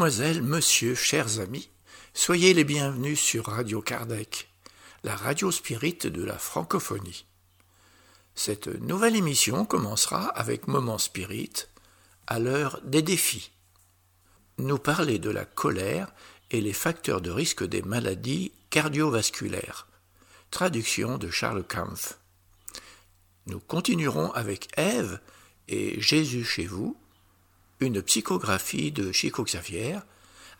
Mademoiselle, monsieur, chers amis, soyez les bienvenus sur Radio Kardec, la radio spirit de la francophonie. Cette nouvelle émission commencera avec Moment Spirit, à l'heure des défis. Nous parler de la colère et les facteurs de risque des maladies cardiovasculaires. Traduction de Charles Kampf. Nous continuerons avec Ève et Jésus chez vous, une psychographie de Chico Xavier,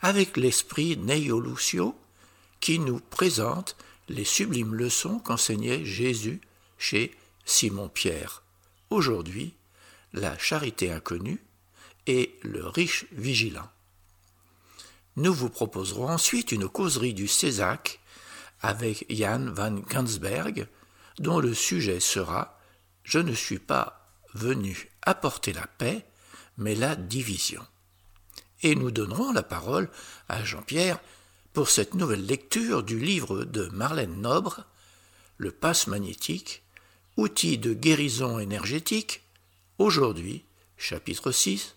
avec l'esprit Neio Lucio, qui nous présente les sublimes leçons qu'enseignait Jésus chez Simon-Pierre. Aujourd'hui, la charité inconnue et le riche vigilant. Nous vous proposerons ensuite une causerie du Césac avec Jan van Gansberg, dont le sujet sera Je ne suis pas venu apporter la paix, mais la division. Et nous donnerons la parole à Jean-Pierre pour cette nouvelle lecture du livre de Marlène Nobre, Le passe magnétique, outil de guérison énergétique, aujourd'hui, chapitre 6,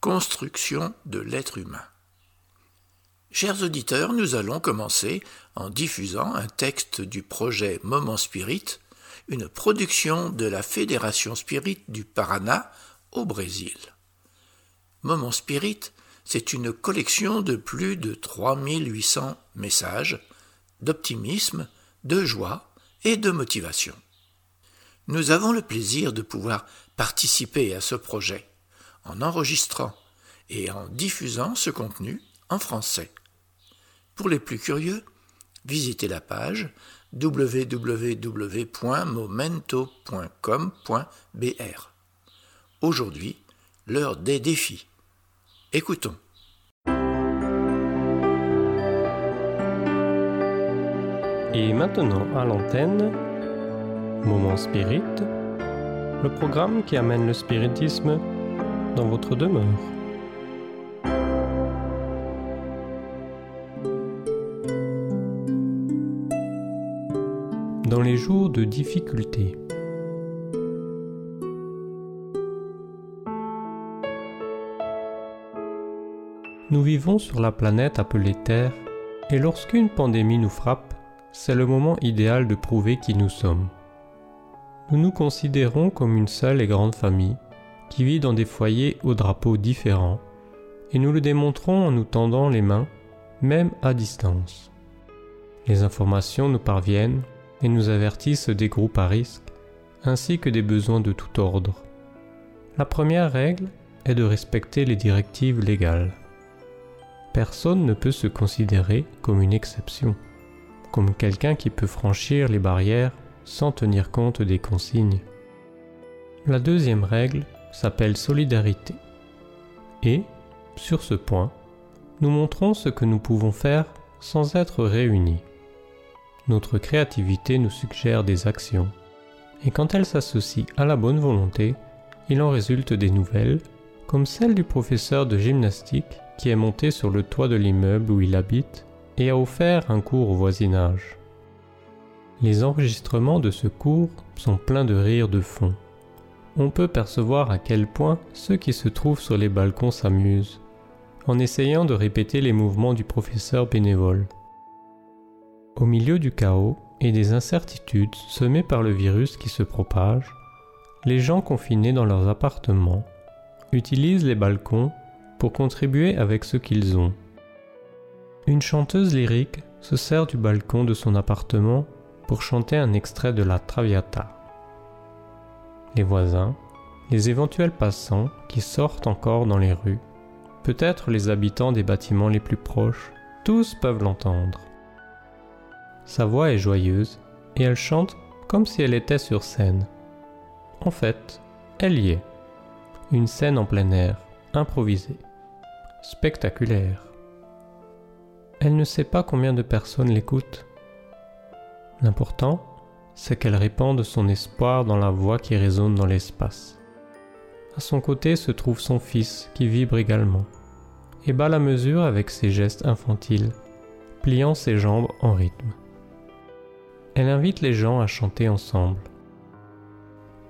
Construction de l'être humain. Chers auditeurs, nous allons commencer en diffusant un texte du projet Moment Spirit, une production de la Fédération Spirit du Paraná au Brésil. Moment Spirit, c'est une collection de plus de 3800 messages d'optimisme, de joie et de motivation. Nous avons le plaisir de pouvoir participer à ce projet en enregistrant et en diffusant ce contenu en français. Pour les plus curieux, visitez la page www.momento.com.br. Aujourd'hui, l'heure des défis. Écoutons. Et maintenant à l'antenne, Moment Spirit, le programme qui amène le spiritisme dans votre demeure. dans les jours de difficulté. Nous vivons sur la planète appelée Terre, et lorsqu'une pandémie nous frappe, c'est le moment idéal de prouver qui nous sommes. Nous nous considérons comme une seule et grande famille, qui vit dans des foyers aux drapeaux différents, et nous le démontrons en nous tendant les mains, même à distance. Les informations nous parviennent et nous avertissent des groupes à risque, ainsi que des besoins de tout ordre. La première règle est de respecter les directives légales. Personne ne peut se considérer comme une exception, comme quelqu'un qui peut franchir les barrières sans tenir compte des consignes. La deuxième règle s'appelle solidarité. Et, sur ce point, nous montrons ce que nous pouvons faire sans être réunis. Notre créativité nous suggère des actions, et quand elles s'associent à la bonne volonté, il en résulte des nouvelles, comme celle du professeur de gymnastique qui est monté sur le toit de l'immeuble où il habite et a offert un cours au voisinage. Les enregistrements de ce cours sont pleins de rires de fond. On peut percevoir à quel point ceux qui se trouvent sur les balcons s'amusent, en essayant de répéter les mouvements du professeur bénévole. Au milieu du chaos et des incertitudes semées par le virus qui se propage, les gens confinés dans leurs appartements utilisent les balcons contribuer avec ce qu'ils ont. Une chanteuse lyrique se sert du balcon de son appartement pour chanter un extrait de la Traviata. Les voisins, les éventuels passants qui sortent encore dans les rues, peut-être les habitants des bâtiments les plus proches, tous peuvent l'entendre. Sa voix est joyeuse et elle chante comme si elle était sur scène. En fait, elle y est. Une scène en plein air, improvisée, spectaculaire. Elle ne sait pas combien de personnes l'écoutent. L'important, c'est qu'elle répande son espoir dans la voix qui résonne dans l'espace. À son côté se trouve son fils qui vibre également et bat la mesure avec ses gestes infantiles, pliant ses jambes en rythme. Elle invite les gens à chanter ensemble.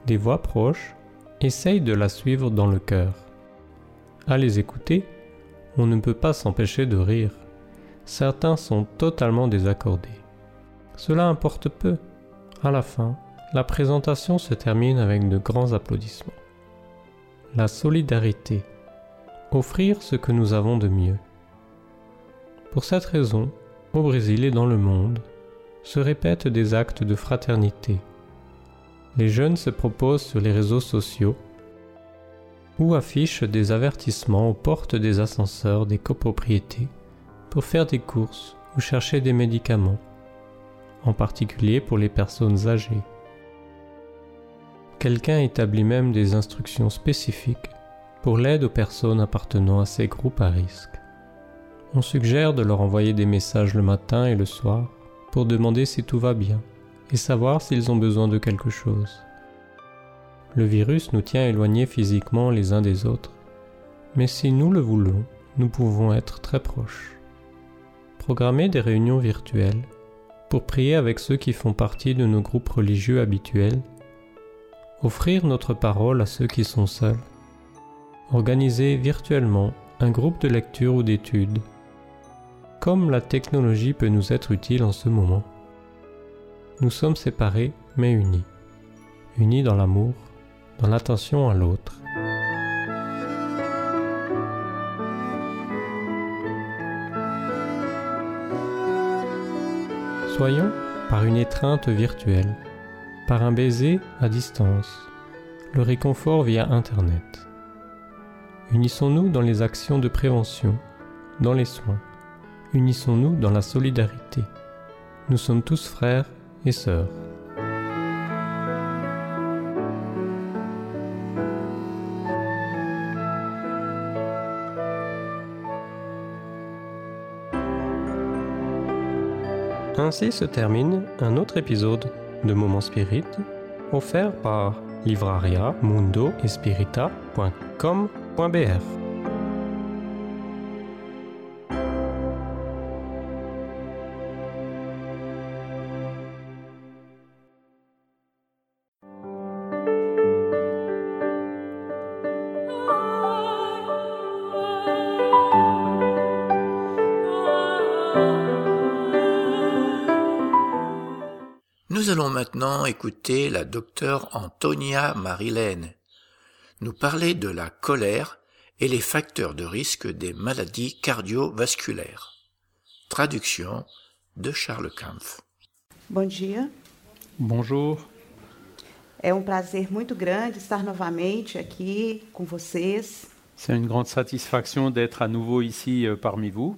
Des voix proches essayent de la suivre dans le cœur. À les écouter, on ne peut pas s'empêcher de rire. Certains sont totalement désaccordés. Cela importe peu. À la fin, la présentation se termine avec de grands applaudissements. La solidarité. Offrir ce que nous avons de mieux. Pour cette raison, au Brésil et dans le monde, se répètent des actes de fraternité. Les jeunes se proposent sur les réseaux sociaux ou affichent des avertissements aux portes des ascenseurs des copropriétés pour faire des courses ou chercher des médicaments, en particulier pour les personnes âgées. Quelqu'un établit même des instructions spécifiques pour l'aide aux personnes appartenant à ces groupes à risque. On suggère de leur envoyer des messages le matin et le soir pour demander si tout va bien et savoir s'ils ont besoin de quelque chose. Le virus nous tient éloignés physiquement les uns des autres, mais si nous le voulons, nous pouvons être très proches. Programmer des réunions virtuelles pour prier avec ceux qui font partie de nos groupes religieux habituels. Offrir notre parole à ceux qui sont seuls, organiser virtuellement un groupe de lecture ou d'études, comme la technologie peut nous être utile en ce moment. Nous sommes séparés mais unis, unis dans l'amour, dans l'attention à l'autre. Soyons par une étreinte virtuelle par un baiser à distance, le réconfort via Internet. Unissons-nous dans les actions de prévention, dans les soins. Unissons-nous dans la solidarité. Nous sommes tous frères et sœurs. Ainsi se termine un autre épisode de Moments Spirit offert par livraria mundo maintenant écouter la docteure Antonia Marilène nous parler de la colère et les facteurs de risque des maladies cardiovasculaires. Traduction de Charles Kampf. Bom dia. Bonjour. É um prazer muito grande estar novamente aqui com vocês. C'est une grande satisfaction d'être à nouveau ici euh, parmi vous.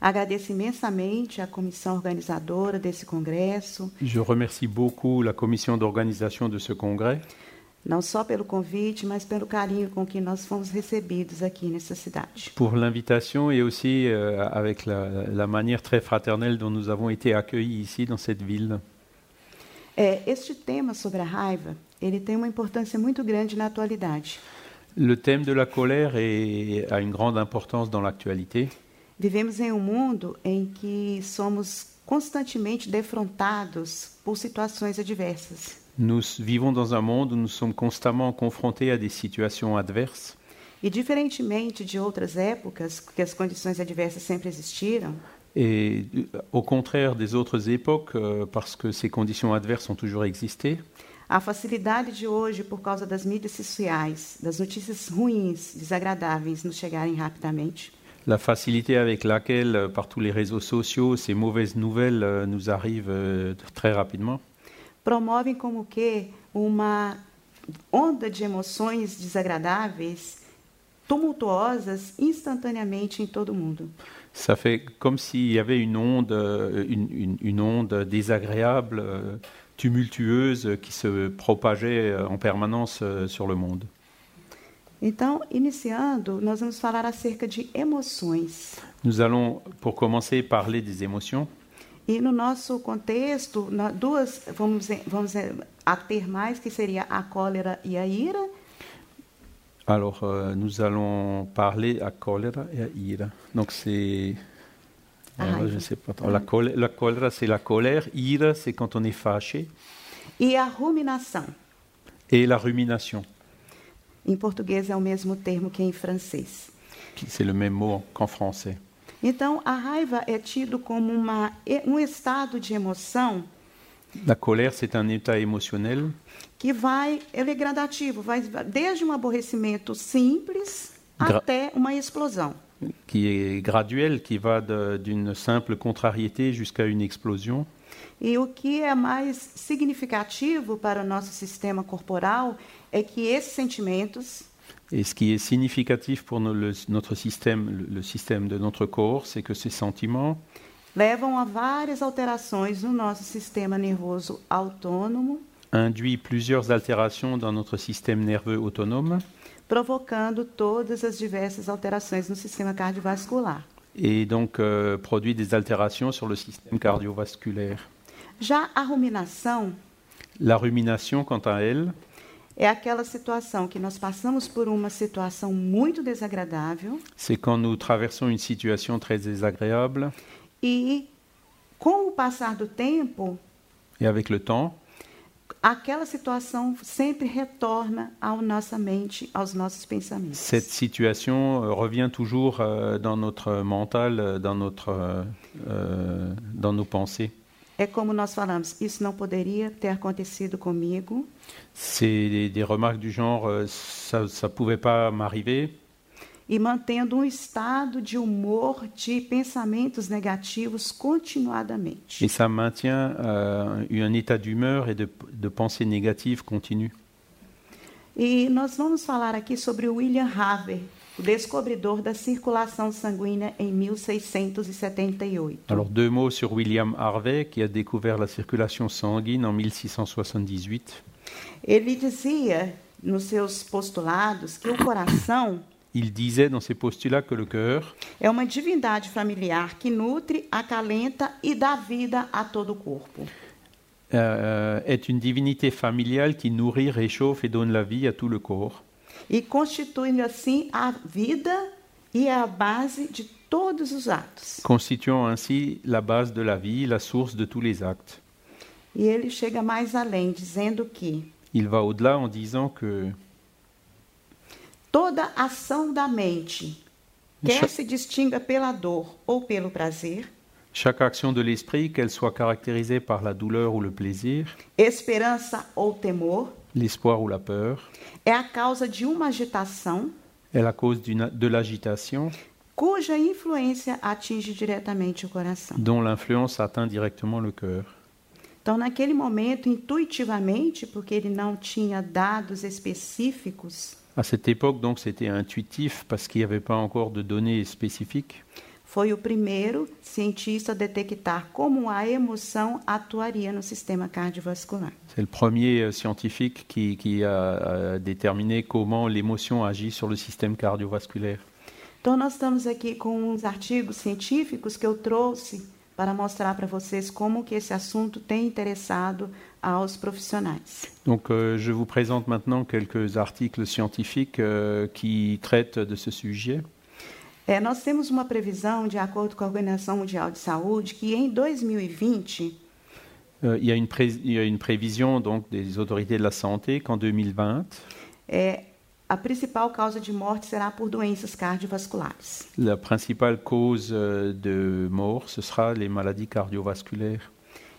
Agradeço imensamente à comissão organizadora desse congresso, Je remercie beaucoup la commission d'organisation de ce congrès, não só pelo convite, mas pelo carinho com que nós fomos recebidos aqui nessa cidade. pour l'invitation et aussi euh, avec la, la manière très fraternelle dont nous avons été accueillis ici dans cette ville. É, este tema sobre a raiva, ele tem uma importância muito grande na atualidade. Le thème de la colère est- a une grande importance dans l'actualité. Vivemos em um mundo em que somos constantemente defrontados por situações adversas. Nous vivons dans un monde où nous sommes constamment confrontés à des situations adverses. E diferentemente de outras épocas, que as condições adversas sempre existiram, Et euh, au contraire des autres époques, euh, parce que ces conditions adverses ont toujours existé, a facilidade de hoje, por causa das mídias sociais, das notícias ruins, desagradáveis nos chegarem rapidamente, La facilité avec laquelle, euh, par tous les réseaux sociaux, ces mauvaises nouvelles euh, nous arrivent euh, très rapidement, promovem como que uma onda de emoções desagradáveis, tumultuosas, instantaneamente em todo o mundo. ça fait comme s'il y avait une onde, une, une- une onde désagréable, euh, tumultueuse, qui se propageait euh, en permanence euh, sur le monde. Então, iniciando, nós vamos falar acerca de emoções. Nous allons, pour commencer, parler des émotions. E no nosso contexto, duas vamos, vamos eh, a ter mais, que seria a cólera e a ira, Alors, euh, nous allons parler à choléra et à ira. Donc, c'est. Ah, Alors, il je sais pas. La, chol- la choléra, c'est la colère. Ira, c'est quand on est fâché. e a ruminação. Et la rumination. Em português é o mesmo termo que em francês. c'est le même mot qu'en français. Então, a raiva é tido como uma, um estado de emoção La colère, c'est un état émotionnel que vai, ele é gradativo, vai desde um aborrecimento simples Gra- até uma explosão. Qui est graduel, qui va d'une simple contrariété jusqu'à une explosion. E o que é mais significativo para o nosso sistema corporal é que esses sentimentos Et ce qui est significatif pour no- le- notre système, le, le système de notre corps, c'est que ces sentiments levam a várias alterações no nosso sistema nervoso autônomo, induisent plusieurs altérations dans notre système nerveux autonome provocando todas as diversas alterações no sistema cardiovascular. et donc euh, des altérations sur le système cardiovasculaire. Já a ruminação La rumination, quant à elle, é aquela situação que nós passamos por uma situação muito desagradável c'est quand nous traversons une situation très désagréable e, com o passar do tempo, et avec le temps, aquela situação sempre retorna à nossa mente, aos nossos pensamentos. cette situation euh, revient toujours euh, dans notre mental, euh, dans, notre, euh, dans nos pensées. É como nós falamos, isso não poderia ter acontecido comigo, C'est des, des remarques du genre ça ne pouvait pas m'arriver e mantendo um estado de humor, de pensamentos negativos continuadamente. et ça maintient euh, un état d'humeur et de, de pensée négative continue. E nós vamos falar aqui sobre o William Harvey, o descobridor da circulação sanguínea em 1678. Alors deux mots sur William Harvey qui a découvert la circulation sanguine en 1678. Ele dizia nos seus postulados que o coração Il disait dans ses postulats que le cœur é uma divindade familiar que nutre, acalenta e dá vida a todo o corpo. euh, est une divinité familiale qui nourrit, réchauffe et donne la vie à tout le corps. E constitui assim a vida e a base de todos os atos. constituant ainsi la base de la vie, la source de tous les actes. E ele chega mais além, dizendo que Il va au-delà en disant que toda ação da mente, quer se distinga pela dor ou pelo prazer, chaque action de l'esprit, qu'elle soit caractérisée par la douleur ou le plaisir, esperança ou temor, l'espoir ou la peur, é a causa de uma agitação est la cause de l'agitation cuja influência atinge diretamente o coração. dont l'influence atteint directement le cœur. Então, naquele momento, intuitivamente, porque ele não tinha dados específicos, À cette époque, donc, c'était intuitif parce qu'il n'y avait pas encore de données spécifiques. foi o primeiro cientista a detectar como a emoção atuaria no sistema cardiovascular. C'est le premier euh, scientifique qui, qui a, déterminé comment l'émotion agit sur le système cardiovasculaire. Então, nós estamos aqui com uns artigos científicos que eu trouxe para mostrar para vocês como que esse assunto tem interessado aos profissionais. Donc, euh, je vous présente maintenant quelques articles scientifiques euh, qui traitent de ce sujet. É, nós temos uma previsão, de acordo com a Organização Mundial de Saúde, que em 2020 Euh, il, y a une il y a une prévision donc des autorités de la santé qu'en 2020, é, a principal causa de morte será por doenças cardiovasculares. la principale cause euh, de mort, ce sera les maladies cardiovasculaires.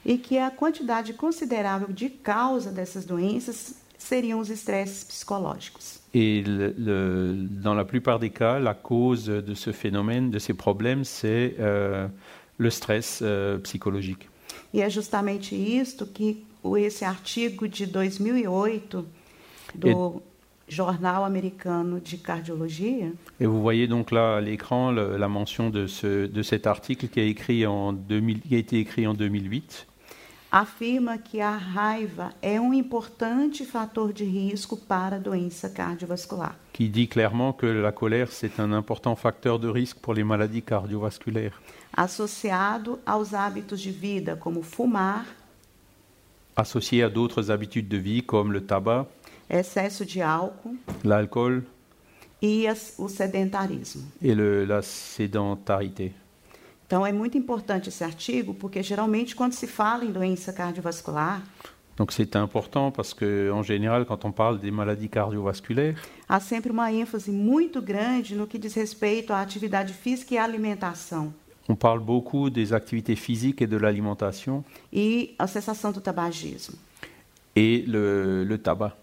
E que a quantidade considerável de causa dessas doenças seriam os estresses psicológicos. Et le- le- dans la plupart des cas, la cause de ce phénomène, de ces problèmes, c'est euh, le stress euh, psychologique. E é justamente isto que esse artigo de 2008 do Jornal Americano de Cardiologia Et vous voyez donc là à l'écran la mention de, ce, de cet article qui a, écrit en 2000 qui a été écrit en 2008 afirma que a raiva é um importante fator de risco para a doença cardiovascular. qui dit clairement que la colère, c'est un important facteur de risque pour les maladies cardiovasculaires, associado aos hábitos de vida como fumar, associé à d'autres habitudes de vie comme le tabac, excesso de álcool l'alcool e o sedentarismo. et le- la sédentarité. Então é muito importante esse artigo porque geralmente quando se fala em doença cardiovascular, Donc c'est important parce que en général, quand on parle des maladies cardiovasculaires, Há sempre uma ênfase muito grande no que diz respeito à atividade física e à alimentação on parle beaucoup des activités physiques et de l'alimentation e a cessação do tabagismo. et le, le tabac.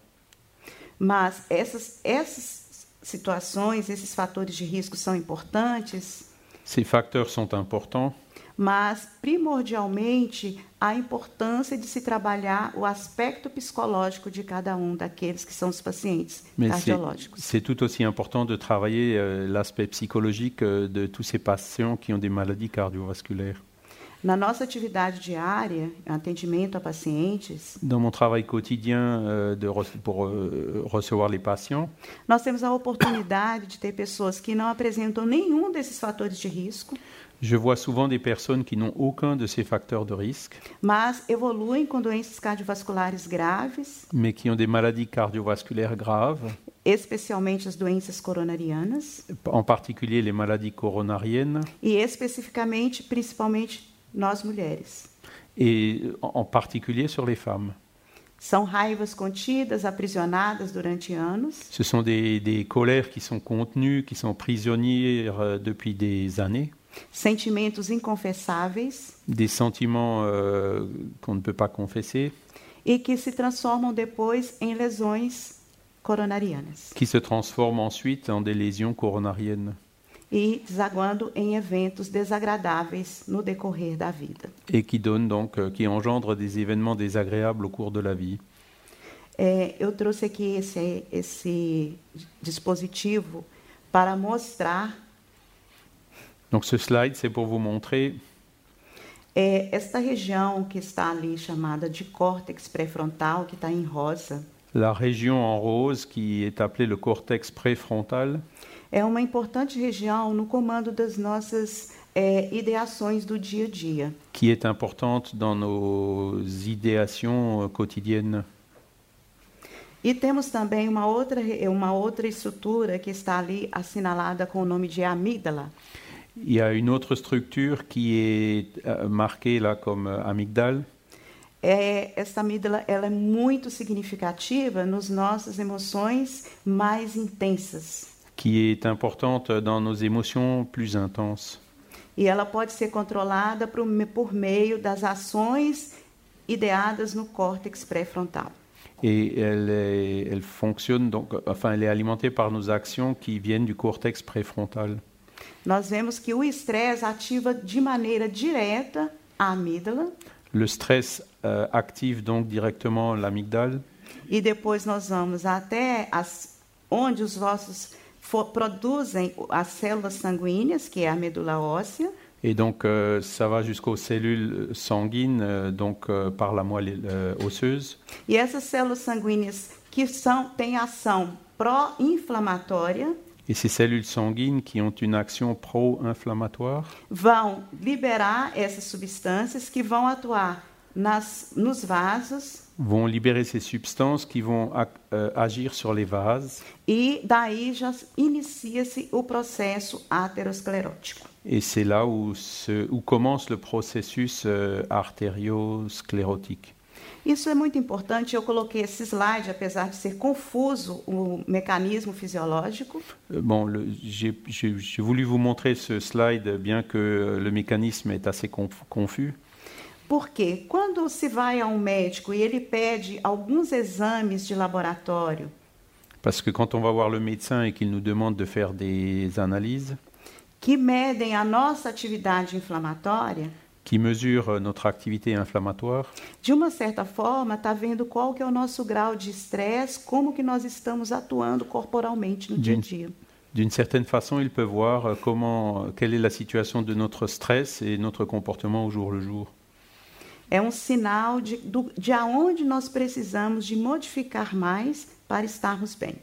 Mas essas, essas situações, esses fatores de risco são importantes, Ces facteurs sont importants, mas primordialmente a importância de se trabalhar o aspecto psicológico de cada um daqueles que são os pacientes mais c'est- cardiológicos. c'est tout aussi important de travailler euh, l'aspect psychologique euh, de tous ces patients qui ont des maladies cardiovasculaires. Na nossa atividade diária, atendimento a pacientes, Dans mon travail quotidien euh, de pour euh, recevoir les patients, nós temos a oportunidade de ter pessoas que não apresentam nenhum desses fatores de risco, je vois souvent des personnes qui n'ont aucun de ces facteurs de risque, mas evoluem com doenças cardiovasculares graves, mais qui ont des maladies cardiovasculaires graves, especialmente as doenças coronarianas, en particulier les maladies coronariennes, e especificamente, principalmente nós mulheres. et en particulier sur les femmes. São raivas contidas, aprisionadas durante anos, Ce sont des, des colères qui sont contenues, qui sont prisonnières euh, depuis des années, sentimentos inconfessáveis. Des sentiments euh, qu'on ne peut pas confesser, e que se transformam depois em lesões coronarianas. Qui se transforment ensuite en des lésions coronariennes e desaguando em eventos desagradáveis no decorrer da vida. et qui donnent donc, euh, qui engendrent des événements désagréables au cours de la vie. É, eu trouxe aqui esse, esse dispositivo para mostrar Donc ce slide, c'est pour vous montrer é, esta região que está ali chamada de córtex pré-frontal, que está em rosa. La région en rose qui est appelée le cortex préfrontal. É uma importante região no comando das nossas é, ideações do dia a dia. qui est importante dans nos idéations euh, quotidiennes. E temos também uma outra, uma outra estrutura que está ali assinalada com o nome de amígdala. Il y a une autre structure qui est euh, marquée là comme euh, amygdale, É, essa amígdala ela é muito significativa nos nossas emoções mais intensas. qui est importante dans nos émotions plus intenses. E ela pode ser controlada por, por meio das ações ideadas no córtex pré-frontal. Et elle, est- elle fonctionne donc, enfin, elle est alimentée par nos actions qui viennent du cortex préfrontal. Nós vemos que o estresse ativa de maneira direta a amígdala Le stress euh, active donc directement l'amygdale e depois nós vamos até as, onde os ossos produzem as células sanguíneas, que é a medula óssea, et donc euh, ça va jusqu'aux cellules sanguines, euh, donc euh, par la moelle euh, osseuse. e essas células sanguíneas que são, têm ação pró-inflamatória Et ces cellules sanguines qui ont une action pro-inflammatoire? Vão liberar essas substâncias que vão atuar nas, nos vasos vont libérer ces substances qui vont ac- euh, agir sur les vases. e daí já inicia-se o processo aterosclerótico. Et c'est là où, se- où commence le processus euh, artério-sclérotique. Isso é muito importante. Eu coloquei esse slide, apesar de ser confuso o mecanismo fisiológico, Euh, Bon, le- j'ai voulu vous montrer ce slide, bien que le mécanisme est assez conf- confus, porque quando se vai a um médico e ele pede alguns exames de laboratório parce que quand on va voir le médecin et qu'il nous demande de faire des analyses que medem a nossa atividade inflamatória, qui mesurent euh, notre activité inflammatoire, de uma certa forma está vendo qual que é o nosso grau de estresse, como que nós estamos atuando corporalmente no dia a dia. d'une certaine façon, il peut voir euh, comment, quelle est la situation de notre stress et notre comportement au jour le jour. É um sinal de, do, de aonde nós precisamos de modificar mais para estarmos bem.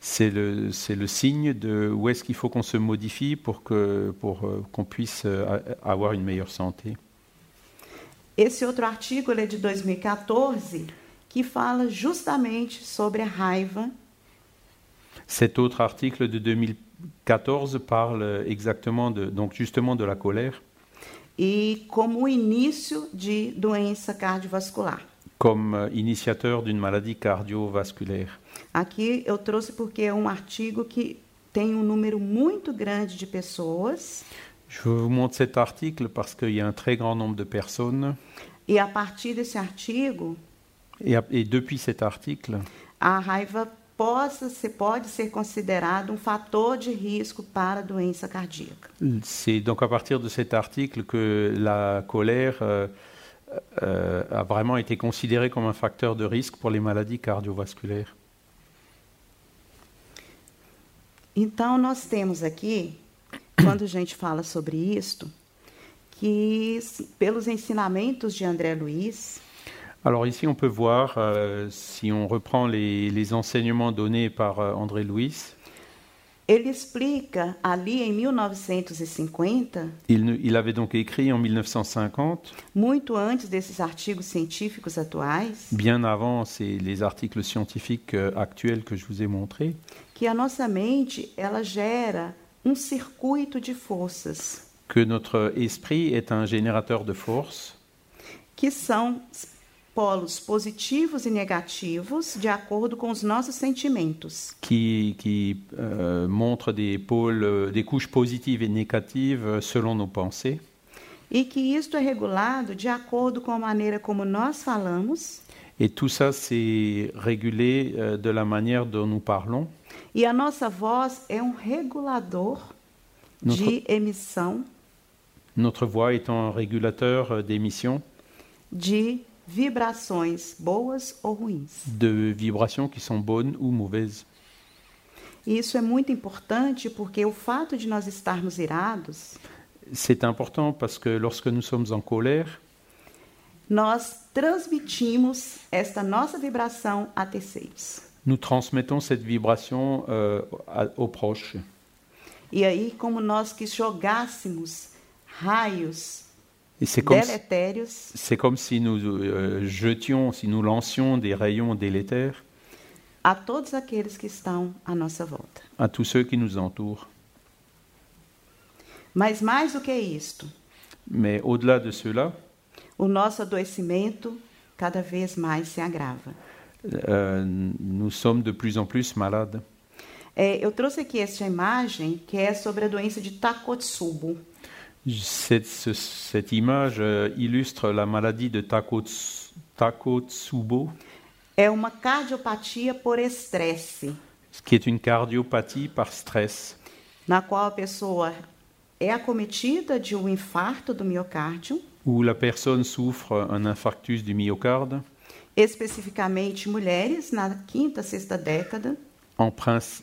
C'est le, le signe de où est-ce qu'il faut qu'on se modifie pour pour euh, qu'on puisse euh, avoir une meilleure santé. Esse outro artigo é de 2014, que fala justamente sobre a raiva Cet autre article de 2014 parle exactement de donc justement de la colère e como o início de doença cardiovascular. Comme euh, initiateur d'une maladie cardiovasculaire. Aqui eu trouxe porque é um artigo que tem um número muito grande de pessoas Je vous montre cet article parce qu'il y a un très grand nombre de personnes. e a partir desse artigo Et, et depuis cet article, a raiva possa ser, pode ser considerado um fator de risco para a doença cardíaca. c'est donc à partir de cet article que la colère euh, euh, a vraiment été considérée comme un facteur de risque pour les maladies cardiovasculaires. Então, nós temos aqui, quando a gente fala sobre isto, que pelos ensinamentos de André Luiz, Alors ici, on peut voir, euh, si on reprend les, les enseignements donnés par euh, André Louis, ele explica ali em 1950, il, il avait donc écrit en 1950, muito antes desses artigos científicos atuais, bien avant ces- les articles scientifiques euh, actuels que je vous ai montrés, que a nossa mente ela gera um circuito de forças que notre esprit est un générateur de force que são polos positivos e negativos de acordo com os nossos sentimentos. qui, qui euh, montre des pôles, euh, des couches positives et négatives euh, selon nos pensées, E que isto é regulado de acordo com a maneira como nós falamos et tout ça c'est régulé euh, de la manière dont nous parlons. e a nossa voz é um regulador Notre, de emissão notre voix étant un régulateur euh, d'émissions de vibrações boas ou ruins. de vibrations qui sont bonnes ou mauvaises. E isso é muito importante porque o fato de nós estarmos irados, C'est important parce que lorsque nous sommes en colère, nós transmitimos esta nossa vibração a terceiros. nous transmettons cette vibration euh, aux proches. E aí, como nós que jogássemos raios Et c'est comme, si- comme si nous euh, jetions, si nous lancions des rayons délétères a todos aqueles que estão à nossa volta. à tous ceux qui nous entourent. Mas mais do que isto, Mais au-delà de cela, o nosso adoecimento cada vez mais se agrava. euh, nous sommes de plus en plus malades. É, eu trouxe aqui esta imagem que é sobre a doença de Takotsubo. Cette, ce- cette image euh, illustre la maladie de Takots- Takotsubo, É uma cardiopatia por estresse, qui est une cardiopathie par stress, na qual a pessoa é acometida de um infarto do miocárdio, où la personne souffre un infarctus du myocarde, especificamente mulheres na quinta, sexta década. en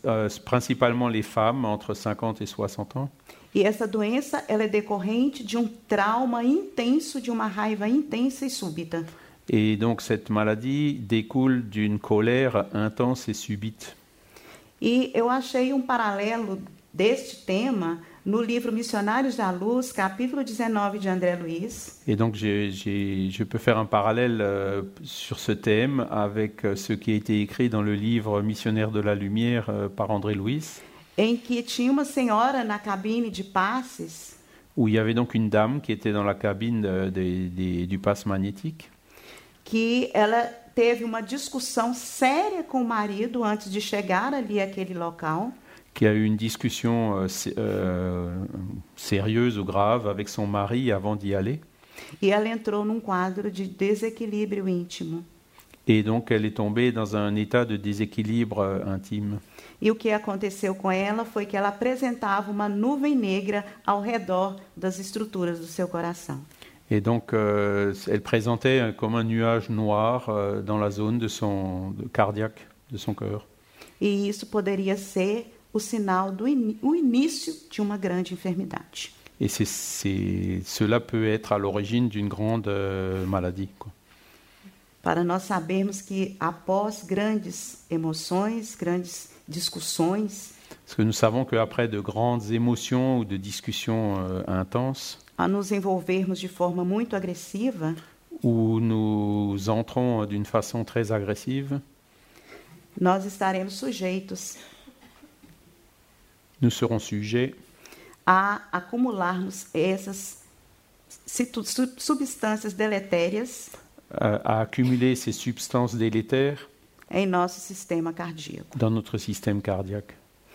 euh, principalement les femmes entre 50 et 60 ans. E essa doença ela é decorrente de um trauma intenso, de uma raiva intensa e súbita. Et donc cette maladie découle d'une colère intense et subite. E eu achei um paralelo deste tema no livro Missionários da Luz, capítulo 19 de André Luiz, Et donc j'ai- j'ai- je peux faire un parallèle euh, sur ce thème avec euh, ce qui a été écrit dans le livre Missionnaire de la Lumière euh, par André Louis, em que tinha uma senhora na cabine de passes où il y avait donc une dame qui était dans la cabine des- des- du passe magnétique que ela teve uma discussão séria com o marido antes de chegar ali àquele local. qui a eu une discussion euh, euh, sérieuse ou grave avec son mari avant d'y aller. E ela entrou num quadro de desequilíbrio íntimo. Et donc elle est tombée dans un état de déséquilibre euh, intime. E o que aconteceu com ela foi que ela apresentava uma nuvem negra ao redor das estruturas do seu coração. Et donc euh, elle présentait euh, comme un nuage noir euh, dans la zone de son de cardiaque de son cœur. E isso poderia ser o sinal do ini o início de uma grande enfermidade. Et c'est, c'est- cela peut être à l'origine d'une grande euh, maladie. quoi. Para nós sabermos que após grandes emoções, grandes discussões, Parce que nous savons qu'après de grandes émotions ou de discussions euh, intenses, a nos envolvermos de forma muito agressiva, où nous entrons d'une façon très agressive, nós estaremos sujeitos nous serons sujets a acumularmos essas substâncias deletérias à, accumuler ces substances délétères em nosso sistema cardíaco. dans notre système cardiaque.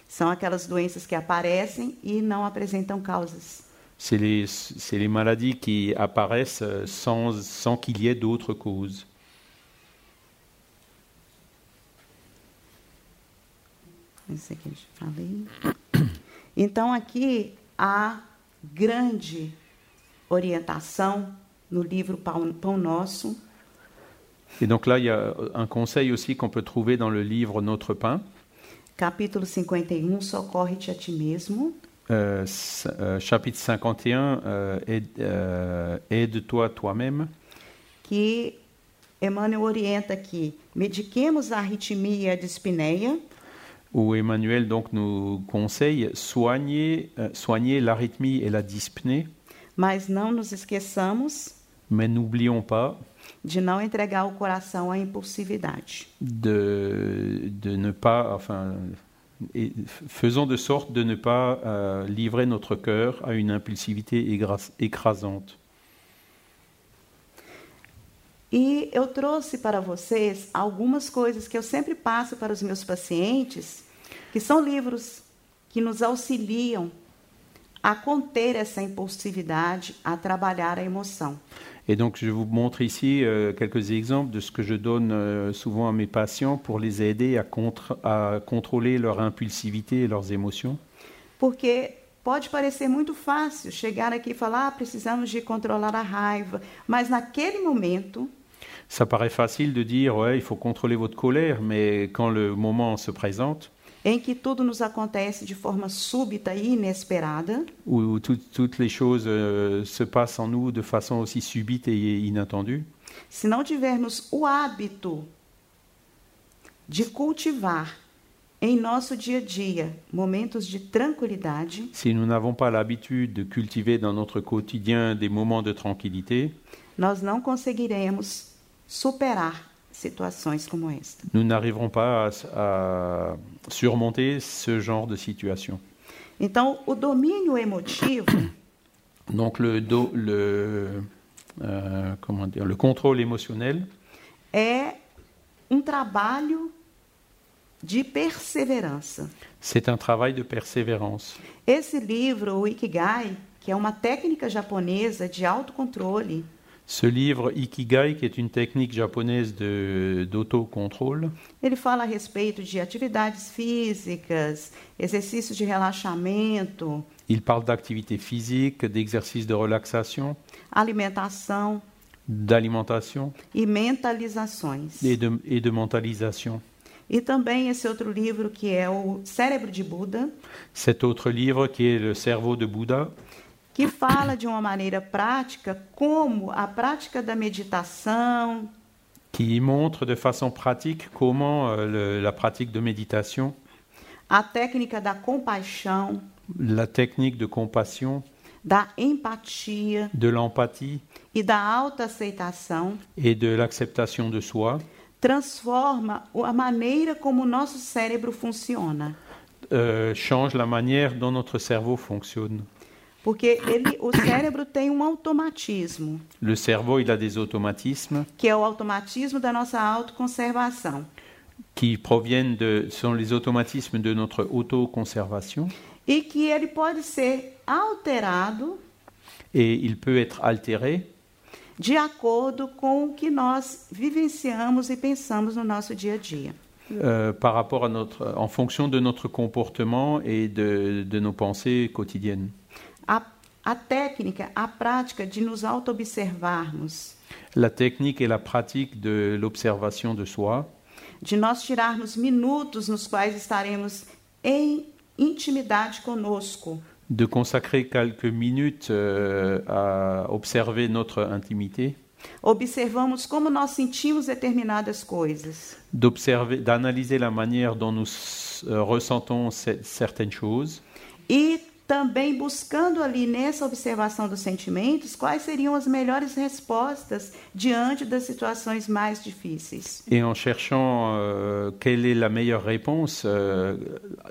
São aquelas doenças que aparecem e não apresentam causas. C'est les, les maladies qui apparaissent sans, sans qu'il y ait d'autres causes. Esse aqui eu já falei. Então, aqui há grande orientação no livro Pão, Nosso, Et donc là, il y a un conseil aussi qu'on peut trouver dans le livre Notre pain, capítulo 51, Socorre-te a ti mesmo. euh, euh, chapitre 51, euh, aide, euh, Aide-toi toi-même. que Emmanuel orienta que mediquemos a arritmia e a dispneia, où Emmanuel donc nous conseille soigner, euh, soigner l'arythmie et la dyspnée, mas não nos esqueçamos mais n'oublions pas de não entregar o coração à impulsividade. de, de ne pas, enfin, et faisons de sorte de ne pas euh, livrer notre cœur à une impulsivité écrasante. E eu trouxe para vocês algumas coisas que eu sempre passo para os meus pacientes, que são livros que nos auxiliam a conter essa impulsividade, a trabalhar a emoção. Et donc, je vous montre ici euh, quelques exemples de ce que je donne euh, souvent à mes patients pour les aider à, contre- à contrôler leur impulsivité et leurs émotions. Porque pode parecer muito fácil chegar aqui e falar, ah, precisamos de controlar a raiva, mas naquele momento Ça paraît facile de dire, ouais, il faut contrôler votre colère, mais quand le moment se présente, em que tudo nos acontece de forma súbita e inesperada, où, où tout- toutes les choses euh, se passent en nous de façon aussi subite et inattendue, se não tivermos o hábito de cultivar em nosso dia a dia momentos de tranquilidade, si nous n'avons pas l'habitude de cultiver dans notre quotidien des moments de tranquillité, nós não conseguiremos superar situações como esta. nous n'arriverons pas à, à surmonter ce genre de situation. Então, o domínio emotivo Donc le, do- le, euh, comment dire, le contrôle émotionnel, é um trabalho de perseverança. c'est un travail de persévérance. Esse livro, o Ikigai, que é uma técnica japonesa de autocontrole, Ce livre Ikigai, qui est une technique japonaise de- d'autocontrôle, ele fala a respeito de atividades físicas, exercícios de relaxamento, il parle d'activité physique, d'exercice de relaxation, alimentação d'alimentation e mentalizações. et de, et de mentalisation. E também esse outro livro que é o Cérebro de Buda, Cet autre livre qui est Le cerveau de Bouddha, que fala de uma maneira prática como a prática da meditação, qui montre de façon pratique comment euh, le- la pratique de méditation, a técnica da compaixão, la technique de compassion, da empatia. De l'empathie. E da autoaceitação. Et de l'acceptation de soi. Transforma a maneira como o nosso cérebro funciona. euh, change la manière dont notre cerveau fonctionne. Porque ele, o cérebro tem um automatismo, Le cerveau, il a des automatismes que é o automatismo da nossa autoconservação. qui proviennent de, sont les automatismes de notre autoconservation E que ele pode ser alterado et il peut être altéré de acordo com o que nós vivenciamos e pensamos no nosso dia a dia. euh, par rapport à notre, en fonction de notre comportement et de, de nos pensées quotidiennes. A, técnica, a prática de nos auto-observarmos, La technique et la pratique de l'observation de soi, de nós tirarmos minutos nos quais estaremos em intimidade conosco, de consacrer quelques minutes euh, à observer notre intimité, observamos como nós sentimos determinadas coisas. d'observer, d'analyser la manière dont nous euh, ressentons ce- certaines choses. E também buscando ali nessa observação dos sentimentos quais seriam as melhores respostas diante das situações mais difíceis. Et en cherchant euh, quelle est la meilleure réponse euh,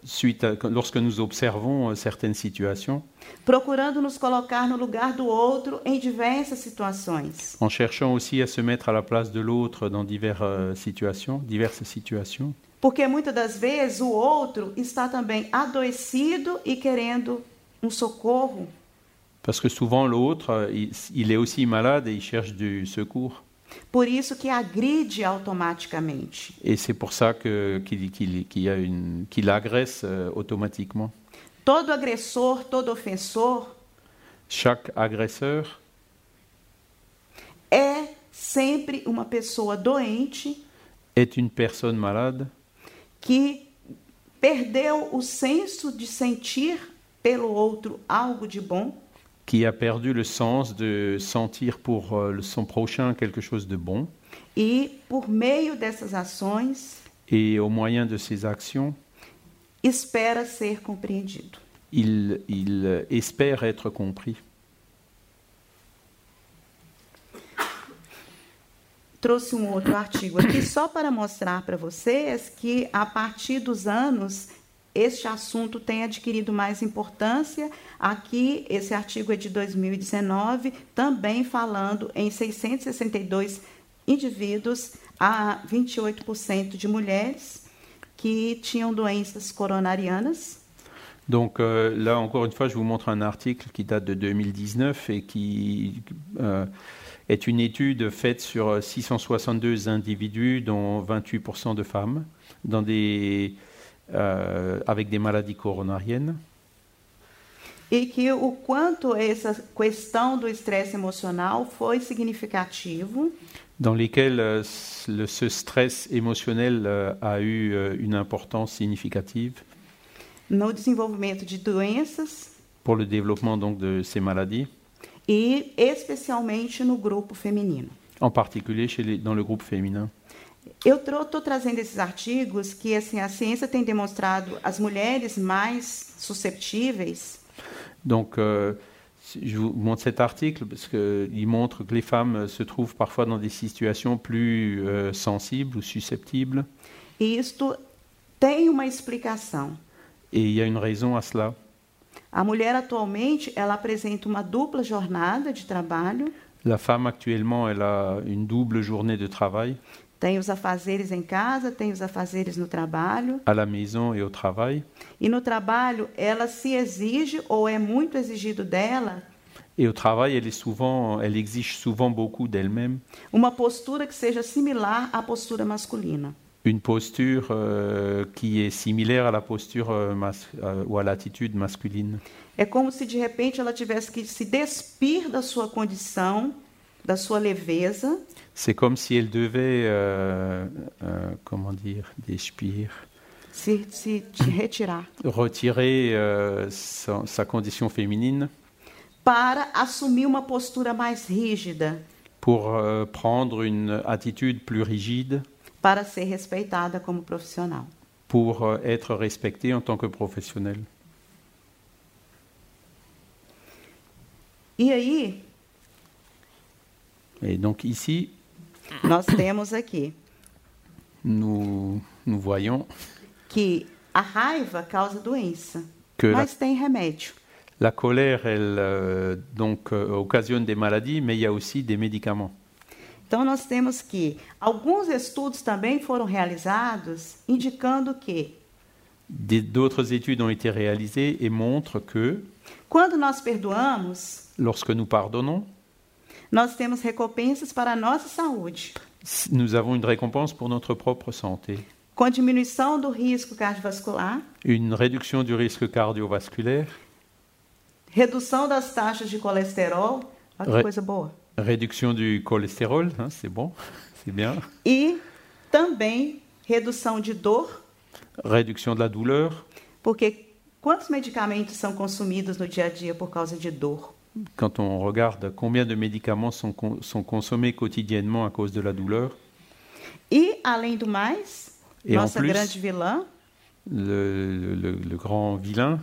suite à- lorsque nous observons euh, certaines situations, Procurando nos colocar no lugar do outro em diversas situações. en cherchant aussi à se mettre à la place de l'autre dans diverses euh, situations, diverses situations, Porque muitas das vezes o outro está também adoecido e querendo um socorro. parce que souvent l'autre, euh, il, il est aussi malade et il cherche du secours. Por isso que agride automaticamente. Et c'est pour ça que- qu'il qu'il- qu'il a une- qu'il agresse euh, automatiquement. Todo agressor, todo ofensor Chaque agresseur é sempre uma pessoa doente est une personne malade que perdeu o senso de sentir pelo outro algo de bom qui a perdu le sens de sentir pour son prochain quelque chose de bon. e, por meio dessas ações, Et au moyen de ses actions, espera ser compreendido. il, il espère être compris. Trouxe um outro artigo aqui só para mostrar para vocês que, a partir dos anos, este assunto tem adquirido mais importância. Aqui, esse artigo é de 2019, também falando em 662 indivíduos, a 28% de mulheres que tinham doenças coronarianas. Donc euh, là, encore une fois, je vous montre un article qui date de 2019 et qui euh, est une étude faite sur 662 individus, dont 28% de femmes, dans des, euh, avec des maladies coronariennes. E que o quanto essa questão do estresse emocional foi significativo? Dans lesquels euh, le- ce stress émotionnel euh, a eu euh, une importance significative. No desenvolvimento de doenças? Pour le développement donc de ces maladies, e especialmente no grupo feminino. en particulier chez les- dans le groupe féminin. Eu estou trazendo esses artigos que assim, a ciência tem demonstrado as mulheres mais susceptíveis Donc, euh, je vous montre cet article parce qu'il montre que les femmes se trouvent parfois dans des situations plus euh, sensibles ou susceptibles. e isto tem uma explicação. Et il y a une raison à cela. A mulher atualmente ela apresenta uma dupla jornada de trabalho, La femme actuellement, elle a une double journée de travail tem os afazeres em casa, tem os afazeres no trabalho, à la maison et au travail. e no trabalho ela se exige ou é muito exigido dela Et au travail, elle, est souvent, elle exige souvent beaucoup d'elle-même. uma postura que seja similar à postura masculina. Une posture euh, qui est similaire à la posture euh, mas- euh, ou à l'attitude masculine. É como se de repente ela tivesse que se despir da sua condição, da sua leveza, C'est comme si elle devait, comment dire, despir, se, se retirar, retirer sa, sa condition féminine. Para assumir uma postura mais rígida, pour prendre une attitude plus rigide, para ser respeitada como profissional. pour euh, être respectée en tant que professionnelle. E aí, Et donc ici, nós temos aqui nous, nous voyons que a raiva causa doença, que la, mas tem remédio. la colère, elle, euh, donc, euh, occasionne des maladies, mais il y a aussi des médicaments. Então, nós temos que alguns estudos também foram realizados indicando que D'autres études ont été réalisées et montrent que quando nós perdoamos, lorsque nous pardonnons, nós temos recompensas para a nossa saúde, nous avons une récompense pour notre propre santé. com diminuição do risco cardiovascular, Une réduction du risque cardiovasculaire, redução das taxas de colesterol, olha que Re- coisa boa, réduction du cholestérol, hein, c'est bon, c'est bien, e também redução de dor, réduction de la douleur. porque quantos medicamentos são consumidos no dia a dia por causa de dor? Quand on regarde combien de médicaments sont, sont consommés quotidiennement à cause de la douleur, E, além do mais, Et en nossa plus- grande vilã, le, le- le- le grand vilain,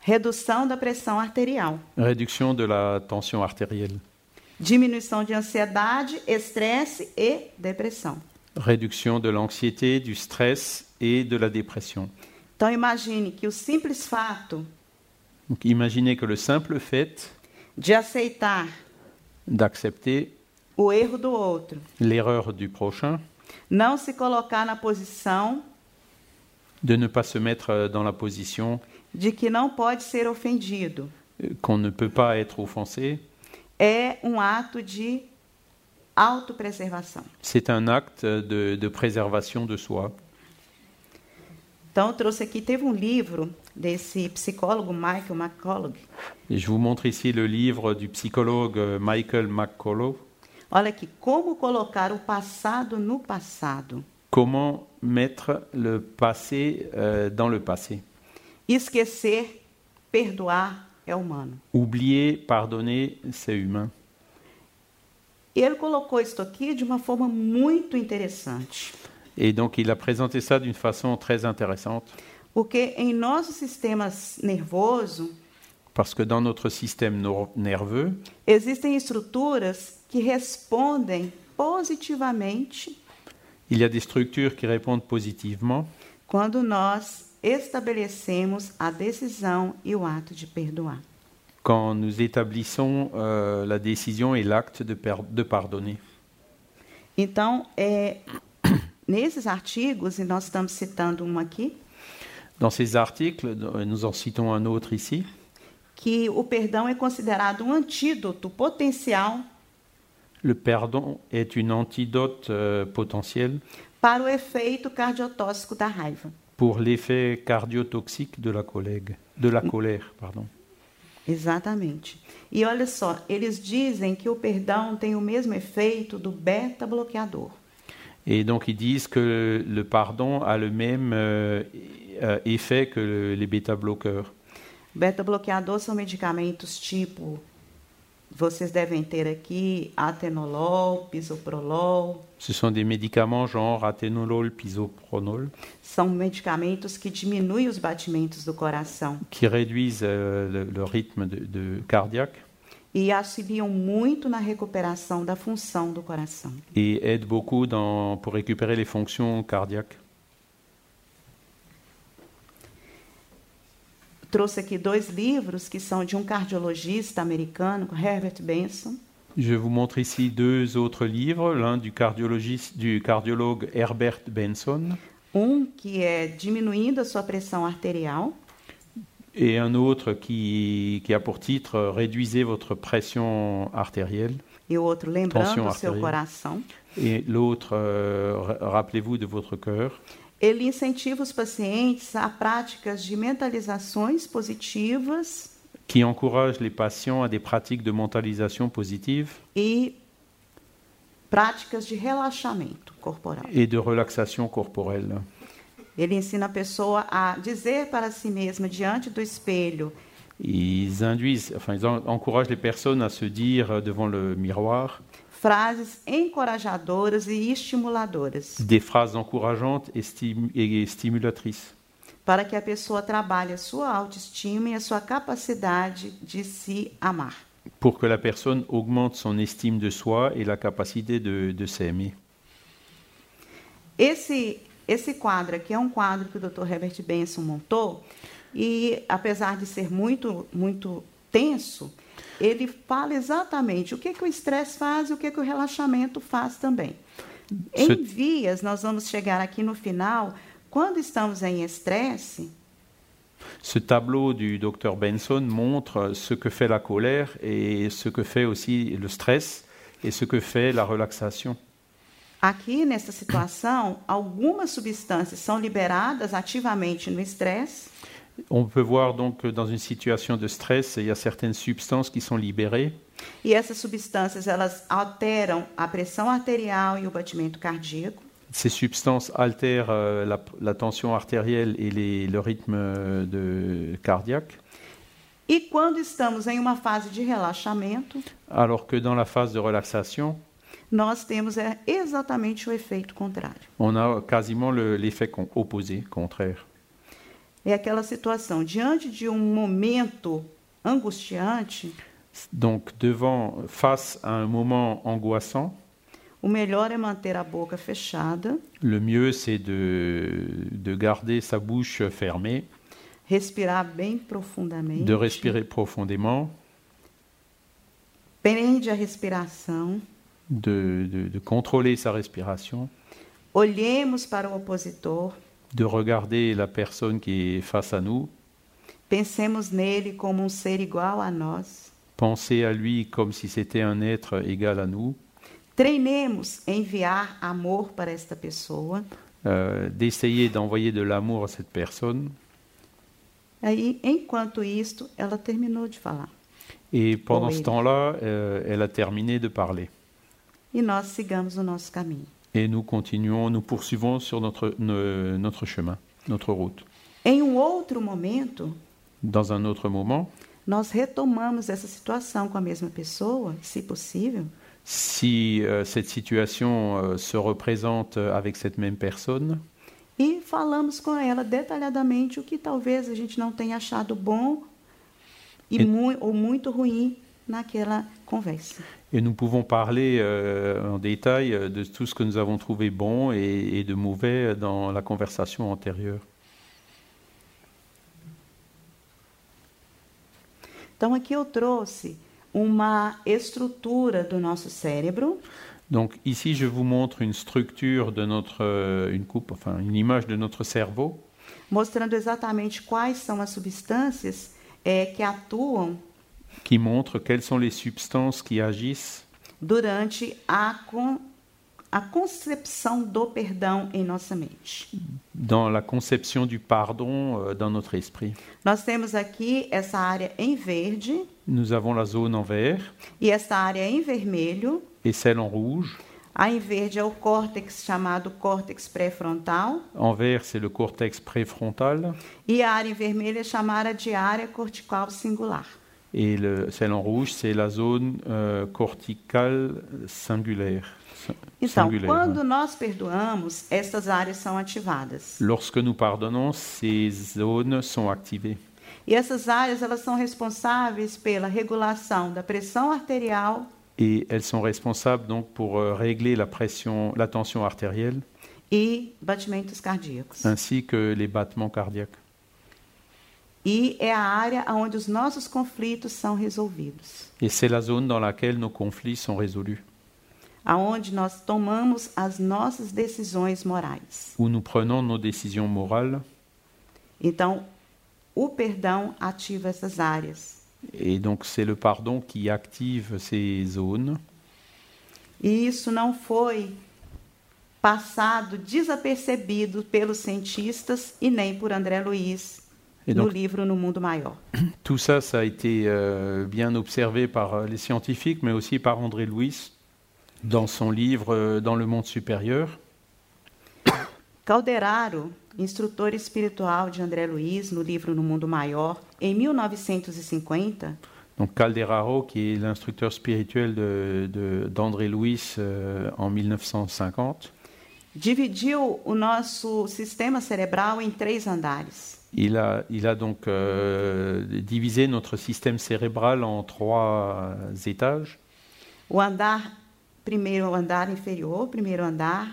redução da pressão arterial, réduction de la tension artérielle, diminuição de ansiedade, estresse e depressão. réduction de l'anxiété, du stress et de la dépression. Então imagine que o simples fato Donc imaginez que le simple fait de aceitar d'accepter o erro do outro, l'erreur du prochain, não se colocar na posição de ne pas se mettre euh, dans la position de que não pode ser ofendido, qu'on ne peut pas être offensé, é um ato de autopreservação. c'est un acte de, de préservation de soi. Então, eu trouxe aqui, teve um livro desse psicólogo Michael McCullough. Et je vous montre ici le livre du psychologue euh, Michael McCullough, Olha aqui, como colocar o passado no passado. Comment mettre le passé euh, dans le passé. Esquecer, perdoar é humano. Oublier, pardonner, c'est humain. E ele colocou isso aqui de uma forma muito interessante. Et donc il a présenté ça d'une façon très intéressante, Porque em nosso sistema nervoso parce que dans notre système nerveux, existem estruturas que respondem positivamente il y a des structures qui répondent positivement quando nós estabelecemos a decisão e o ato de perdoar. quand nous établissons euh, la décision et l'acte de, de pardonner. Então, é, nesses artigos, e nós estamos citando um aqui, Dans ces articles, euh, nous en citons un autre ici, que o perdão é considerado um antídoto potencial le pardon est une antidote euh, potentielle para o efeito cardiotóxico da raiva. Pour l'effet cardiotoxique de la colère. De la colère pardon. Exatamente. E olha só, eles dizem que o perdão tem o mesmo efeito do beta-bloqueador. Et donc ils disent que le pardon a le même euh, euh, effet que le- les bêta-bloqueurs. Beta-bloqueador são medicamentos tipo, vocês devem ter aqui, atenolol, bisoprolol. Ce sont des médicaments genre athénolol, pisopronol, São medicamentos que diminuem os batimentos do coração qui réduisent euh, le, le rythme de, de cardiaque e auxiliam muito na recuperação da função do coração. et aident beaucoup dans, pour récupérer les fonctions cardiaques. Trouxe aqui dois livros que são de um cardiologista americano, Herbert Benson, Je vous montre ici deux autres livres, l'un du du cardiologue Herbert Benson. Um que é diminuindo a sua pressão arterial. Et un autre qui, qui a pour titre Réduisez votre pression artérielle. E o outro lembrando seu coração. et l'autre euh, ra- Rappelez-vous de votre cœur. Ele incentiva os pacientes a práticas de mentalizações positivas qui encourage les patients à des pratiques de mentalisation positive e práticas de relaxamento corporal. et de relaxation corporelle. Ele ensina a pessoa a dizer para si mesma diante do espelho Ils induisent, enfin, ils en- encouragent les personnes à se dire devant le miroir frases encorajadoras e estimuladoras, des phrases encourageantes et, stim- et stimulatrices para que a pessoa trabalhe a sua autoestima e a sua capacidade de se amar. pour que la personne augmente son estime de soi et la capacité de, de s'aimer. Esse esse quadro aqui é um quadro que o Dr. Herbert Benson montou e apesar de ser muito muito tenso, ele fala exatamente o que que o estresse faz e o que que o relaxamento faz também. Em vias, nós vamos chegar aqui no final, quando estamos em estresse, Ce tableau du docteur Benson montre ce que fait la colère et ce que fait aussi le stress et ce que fait la relaxation. aqui nessa situação, algumas substâncias são liberadas ativamente no estresse On peut voir donc que dans une situation de stress, il y a certaines substances qui sont libérées e essas substâncias elas alteram a pressão arterial e o batimento cardíaco. Ces substances altèrent euh, la, la tension artérielle et les- le rythme euh, de, cardiaque, E quando estamos em uma fase de relaxamento, alors que dans la phase de relaxation, nós temos exatamente o efeito contrário. on a quasiment le- l'effet con- opposé, contraire. É aquela situação, diante de um momento angustiante, Donc devant, face à un moment angoissant, o melhor é manter a boca fechada, le mieux c'est de, de garder sa bouche fermée, respirar bem profundamente. de respirer profondément, Prende a respiração. de, de- de contrôler sa respiration, Olhemos para o opositor. De regarder la personne qui est face à nous, Pensemos nele como um ser igual a nós. penser à lui comme si c'était un être égal à nous, Treinemos enviar amor para esta pessoa. euh, d'essayer d'envoyer de l'amour à cette personne. Aí, enquanto isto, ela terminou de falar. Et pendant ce temps-là, euh, elle a terminé de parler. E nós sigamos o nosso caminho. Et nous continuons, nous poursuivons sur notre, notre chemin, notre route. Em um outro momento, Dans un autre moment, nós retomamos essa situação com a mesma pessoa, se possível, si euh, cette situation euh, se représente avec cette même personne, e falamos com ela detalhadamente o que talvez a gente não tenha achado bom e mui- ou muito ruim naquela conversa. et nous pouvons parler euh, en détail euh, de tout ce que nous avons trouvé bon et, et de mauvais dans la conversation antérieure. Então, aqui eu trouxe uma estrutura do nosso cérebro, Donc ici, je vous montre une structure de notre, euh, une coupe, enfin une image de notre cerveau, mostrando exatamente quais são as substâncias eh, que atuam qui montre quelles sont les substances qui agissent durante a, con, a concepção do perdão em nossa mente. dans la conception du pardon euh, dans notre esprit. Nós temos aqui essa área em verde Nous avons la zone en vert e essa área em vermelho. et celle en rouge. A em verde é o córtex chamado córtex pré-frontal En vert, c'est le cortex préfrontal e a área em vermelho é chamada de área cortical singular. Et le, celle en rouge, c'est la zone euh, corticale singulaire. Sin- Então, singulaire, quando hein. nós perdoamos, essas áreas são ativadas. Lorsque nous pardonnons, ces zones sont activées. E essas áreas elas são responsáveis pela regulação da pressão arterial Et elles sont responsables donc pour euh, régler la pression, la tension artérielle e batimentos cardíacos. ainsi que les battements cardiaques. E é a área onde os nossos conflitos são resolvidos, Et c'est la zone dans laquelle nos conflits sont résolus, aonde nós tomamos as nossas decisões morais. où nous prenons nos décisions morales. Então, o perdão ativa essas áreas. Et donc c'est le pardon qui active ces zones. E isso não foi passado desapercebido pelos cientistas e nem por André Luiz Et no donc livro No Mundo Maior. tout ça, ça a été euh, bien observé par euh, les scientifiques, mais aussi par André Louis dans son livre euh, Dans le monde supérieur. Calderaro, instrutor espiritual de André Luiz no livro No Mundo Maior, em 1950, Donc Calderaro, qui est l'instructeur spirituel de- de- d'André Louis euh, en 1950, dividiu o nosso sistema cerebral em três andares. Il a, il a donc euh, divisé notre système cérébral en trois étages. O andar, primeiro andar inferior, primeiro andar,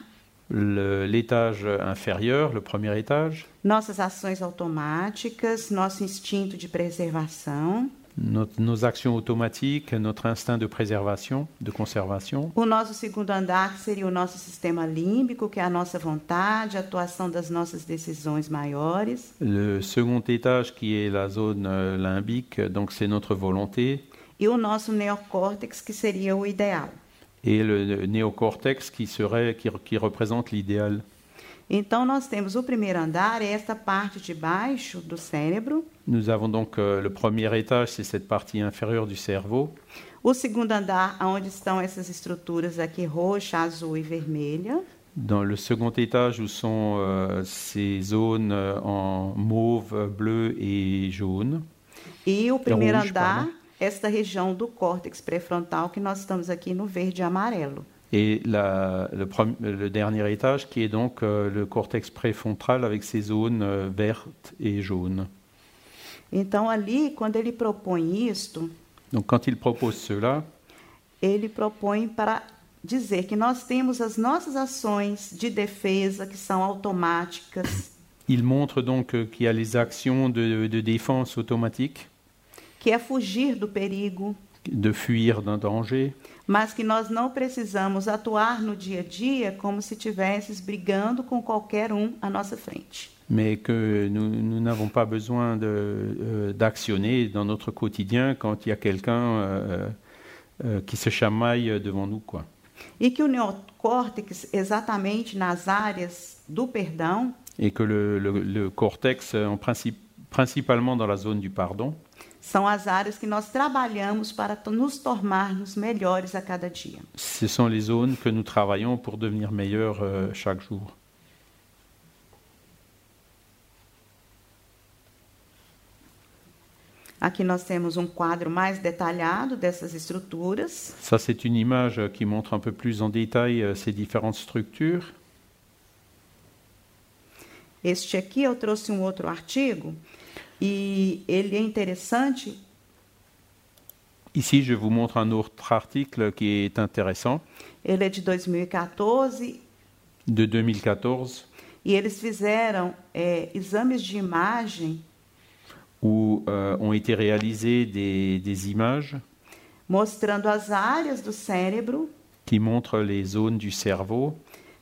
L'étage inférieur, le premier étage, nossas ações automáticas, nosso instinto de preservação, Notre- nos actions automatiques, notre instinct de préservation, de conservation. o nosso segundo andar que seria o nosso sistema límbico, que é a nossa vontade, a atuação das nossas decisões maiores, Le second étage qui est la zone euh, limbique, donc c'est notre volonté. e o nosso neocórtex, que seria o ideal. Et le néocortex qui, serait, qui, qui représente l'idéal. Então, nós temos o primeiro andar, é esta parte de baixo do cérebro. Nous avons donc euh, le premier étage, c'est cette partie inférieure du cerveau. O segundo andar, onde estão essas estruturas aqui, roxa, azul e vermelha. Dans le second étage, où sont euh, ces zones euh, en mauve, bleu et jaune. E o primeiro rouge, andar, pardon. esta região do córtex pré-frontal, que nós estamos aqui no verde e amarelo. Et la- le, le dernier étage qui est donc euh, le cortex préfrontal avec ses zones euh, vertes et jaunes. Então, ali, quando ele propõe isto, Donc quand il propose cela, ele propõe para dizer que nós temos as nossas ações de defesa que são automáticas, il montre donc euh, qu'il y a les actions de, de défense automatique, que é fugir do perigo, de fuir d'un danger, mas que nós não precisamos atuar no dia a dia como se estivéssemos brigando com qualquer um à nossa frente. mais que nous n'avons pas besoin de, euh, d'actionner dans notre quotidien quand il y a quelqu'un euh, euh, qui se chamaille devant nous. Quoi. E que o neocórtex, exatamente nas áreas do perdão, Et que le, le- le cortex, en principe, principalement dans la zone du pardon, são as áreas que nós trabalhamos para nos tornarmos melhores a cada dia. ce sont les zones que nous travaillons pour devenir meilleurs euh, chaque jour. Aqui nós temos um quadro mais detalhado dessas estruturas. Ça, c'est une image qui montre un peu plus en détail euh, ces différentes structures. Este aqui eu trouxe um outro artigo e ele é interessante. Ici, je vous montre un autre article qui est intéressant, Ele é de 2014 de 2014, e eles fizeram é, exames de imagem. Où euh, ont été réalisées des, des images. Mostrando as áreas do cérebro. Qui montrent les zones du cerveau.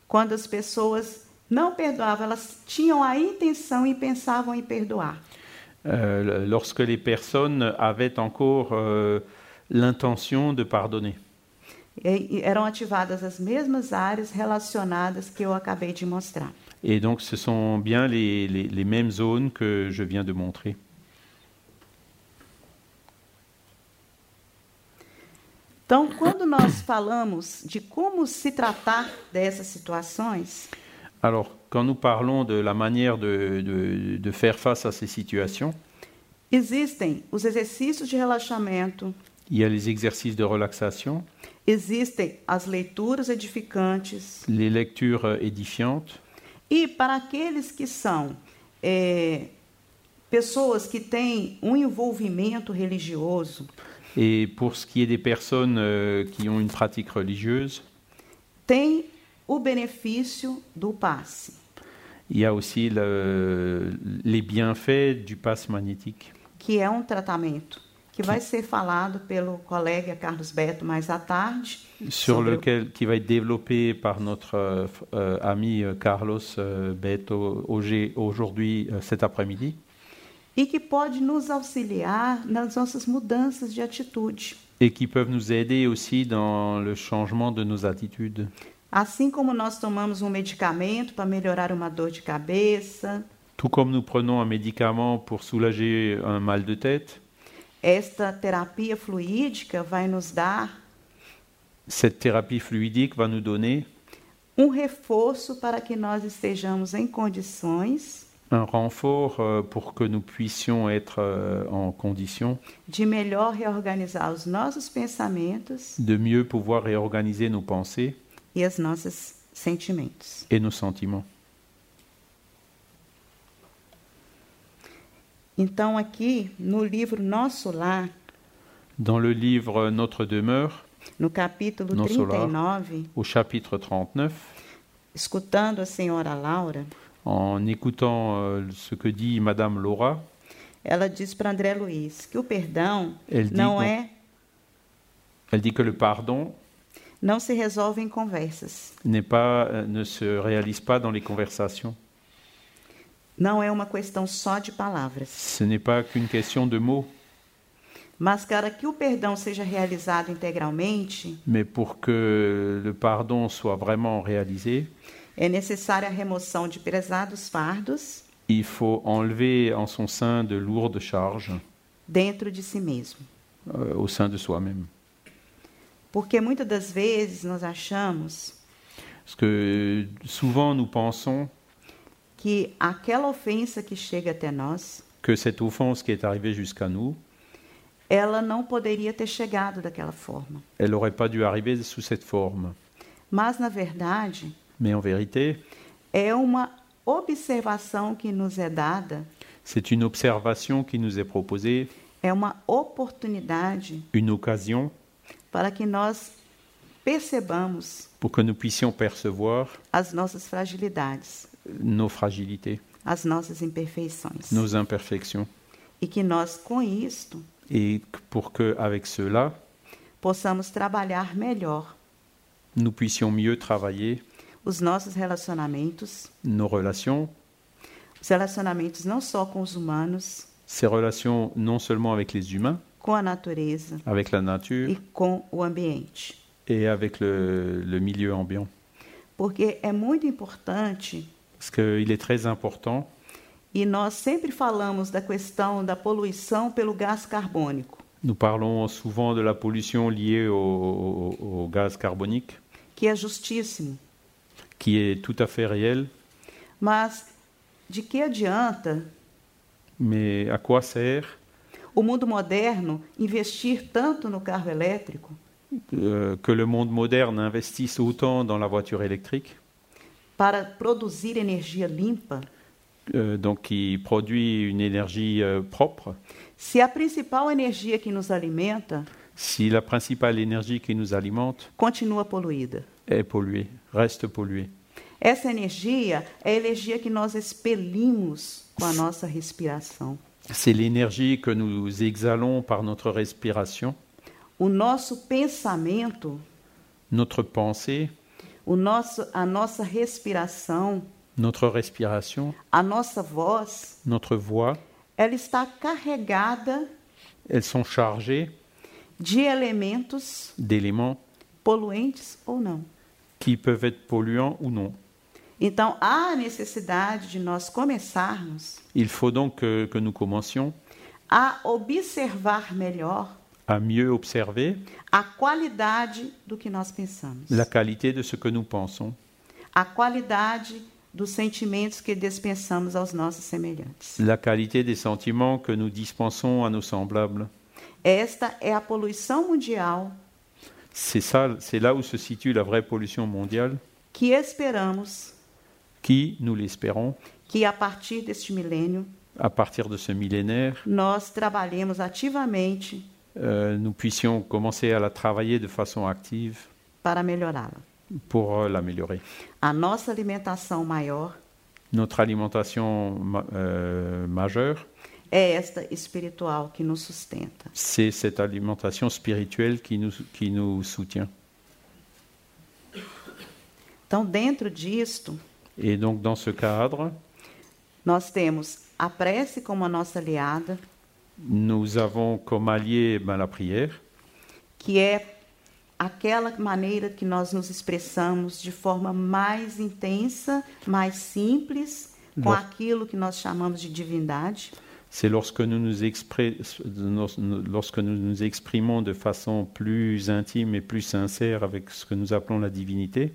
Quando as pessoas não perdoavam, elas tinham a intenção e pensavam em perdoar. Euh, lorsque les personnes avaient encore euh, l'intention de pardonner. E, e eram ativadas as mesmas áreas relacionadas que eu acabei de mostrar. Et donc, ce sont bien les, les- les mêmes zones que je viens de montrer. Então, quando nós falamos de como se tratar dessas situações, Alors, quand nous parlons de la manière de, de- de faire face à ces situations, existem os exercícios de relaxamento, il y a les exercices de relaxation, existem as leituras edificantes, les lectures édifiantes, e para aqueles que são é, pessoas que têm um envolvimento religioso, et pour ce qui est des personnes euh, qui ont une pratique religieuse, tem o benefício do passe. il y a aussi le- les bienfaits du passe magnétique. que é um tratamento que vai ser falado pelo colega Carlos Beto mais à tarde. sur lequel qui va être développé par notre euh, ami euh, Carlos euh, Beto aujourd'hui euh, cet après-midi E que pode nos auxiliar nas nossas mudanças de atitude. et qui peuvent nous aider aussi dans le changement de nos attitudes. Assim como nós tomamos um medicamento para melhorar uma dor de cabeça, Tout comme nous prenons un médicament pour soulager un mal de tête, esta terapia fluídica vai nos dar cette thérapie fluidique va nous donner um reforço para que nós estejamos em condições un renfort euh, pour que nous puissions être euh, en condition de melhor reorganizar os nossos pensamentos de mieux pouvoir réorganiser nos pensées e os nossos sentimentos. et nos sentiments. Então, aqui no livro Nosso Lar, Dans le livre Notre demeure, no capítulo Nosso Lar. 39, au chapitre 39, escutando a senhora Laura, en écoutant euh, ce que dit Madame Laura, ela diz para André Luiz que o perdão elle não qu'on- é elle dit que le pardon não se resolve em conversas. n'est pas, euh, ne se réalise pas dans les conversations. Não é uma questão só de palavras. Ce n'est pas qu'une question de mots, Mas para que o perdão seja realizado integralmente, mais pour que le pardon soit vraiment réalisé, é necessária a remoção de pesados fardos il faut enlever en son sein de lourdes charges dentro de si mesmo. euh, au sein de soi-même. Porque muitas das vezes nós achamos Parce que souvent nous pensons que aquela ofensa que chega até nós, que cette offense qui est arrivée jusqu'à nous, ela não poderia ter chegado daquela forma. elle n'aurait pas dû arriver sous cette forme. Mas, na verdade, Mais en vérité, é uma observação que nos é dada, c'est une observation qui nous est proposée, é uma oportunidade une occasion para que nós percebamos pour que nous puissions percevoir as nossas fragilidades, nos fragilités, as nossas imperfeições. nos imperfections, E que nós, com isto, et pour que avec cela, possamos trabalhar melhor nous puissions mieux travailler os nossos relacionamentos, nos relations, os relacionamentos não só com os humanos, ces relations non seulement avec les humains, com a natureza avec la nature e com o ambiente. et avec le, le milieu ambiant. Porque é muito importante Parce qu'il est très important, e nós sempre falamos da questão da poluição pelo gás carbônico, nous parlons souvent de la pollution liée au, au- au gaz carbonique, que é justíssimo. qui est tout à fait réel, Mas de que adianta mais à quoi sert o mundo moderno investir tanto no carro elétrico? Euh, que le monde moderne investisse autant dans la voiture électrique, para produzir energia limpa, euh, donc qui produit une énergie euh, propre, se a principal energia que nos alimenta si la principale énergie qui nous alimente continua poluída? est polluée, reste polluée. Essa energia é a energia que nós expelimos com a nossa respiração. C'est l'énergie que nous exhalons par notre respiration, O nosso pensamento, notre pensée, o nosso, a nossa respiração, notre respiration, a nossa voz, notre voix, ela está carregada elles sont chargées de elementos d'éléments poluentes ou não. qui peuvent être polluants ou non. Então, há necessidade de nós começarmos Il faut donc que, que nous commencions a observar melhor à mieux observer a qualidade do que nós pensamos, la qualité de ce que nous pensons, a qualidade dos sentimentos que dispensamos aos nossos semelhantes. la qualité des sentiments que nous dispensons à nos semblables. Esta é a poluição mundial C'est ça, c'est là où se situe la vraie pollution mondiale, que esperamos qui, nous l'espérons, que a partir deste milênio à partir de ce millénaire, nós trabalhemos ativamente euh, nous puissions commencer à la travailler de façon active para melhorá-la. pour euh, l'améliorer. A nossa alimentação maior Notre alimentation ma- euh, majeure, é esta espiritual que nos sustenta. c'est cette alimentation spirituelle qui nous, qui nous soutient. Então, dentro disto, Et donc dans ce cadre, nós temos a prece como a nossa aliada, nous avons comme allié ben, la prière, que é aquela maneira que nós nos expressamos de forma mais intensa, mais simples, com Nossa. aquilo que nós chamamos de divindade. c'est lorsque nous nous, expré- lorsque nous nous exprimons de façon plus intime et plus sincère avec ce que nous appelons la divinité.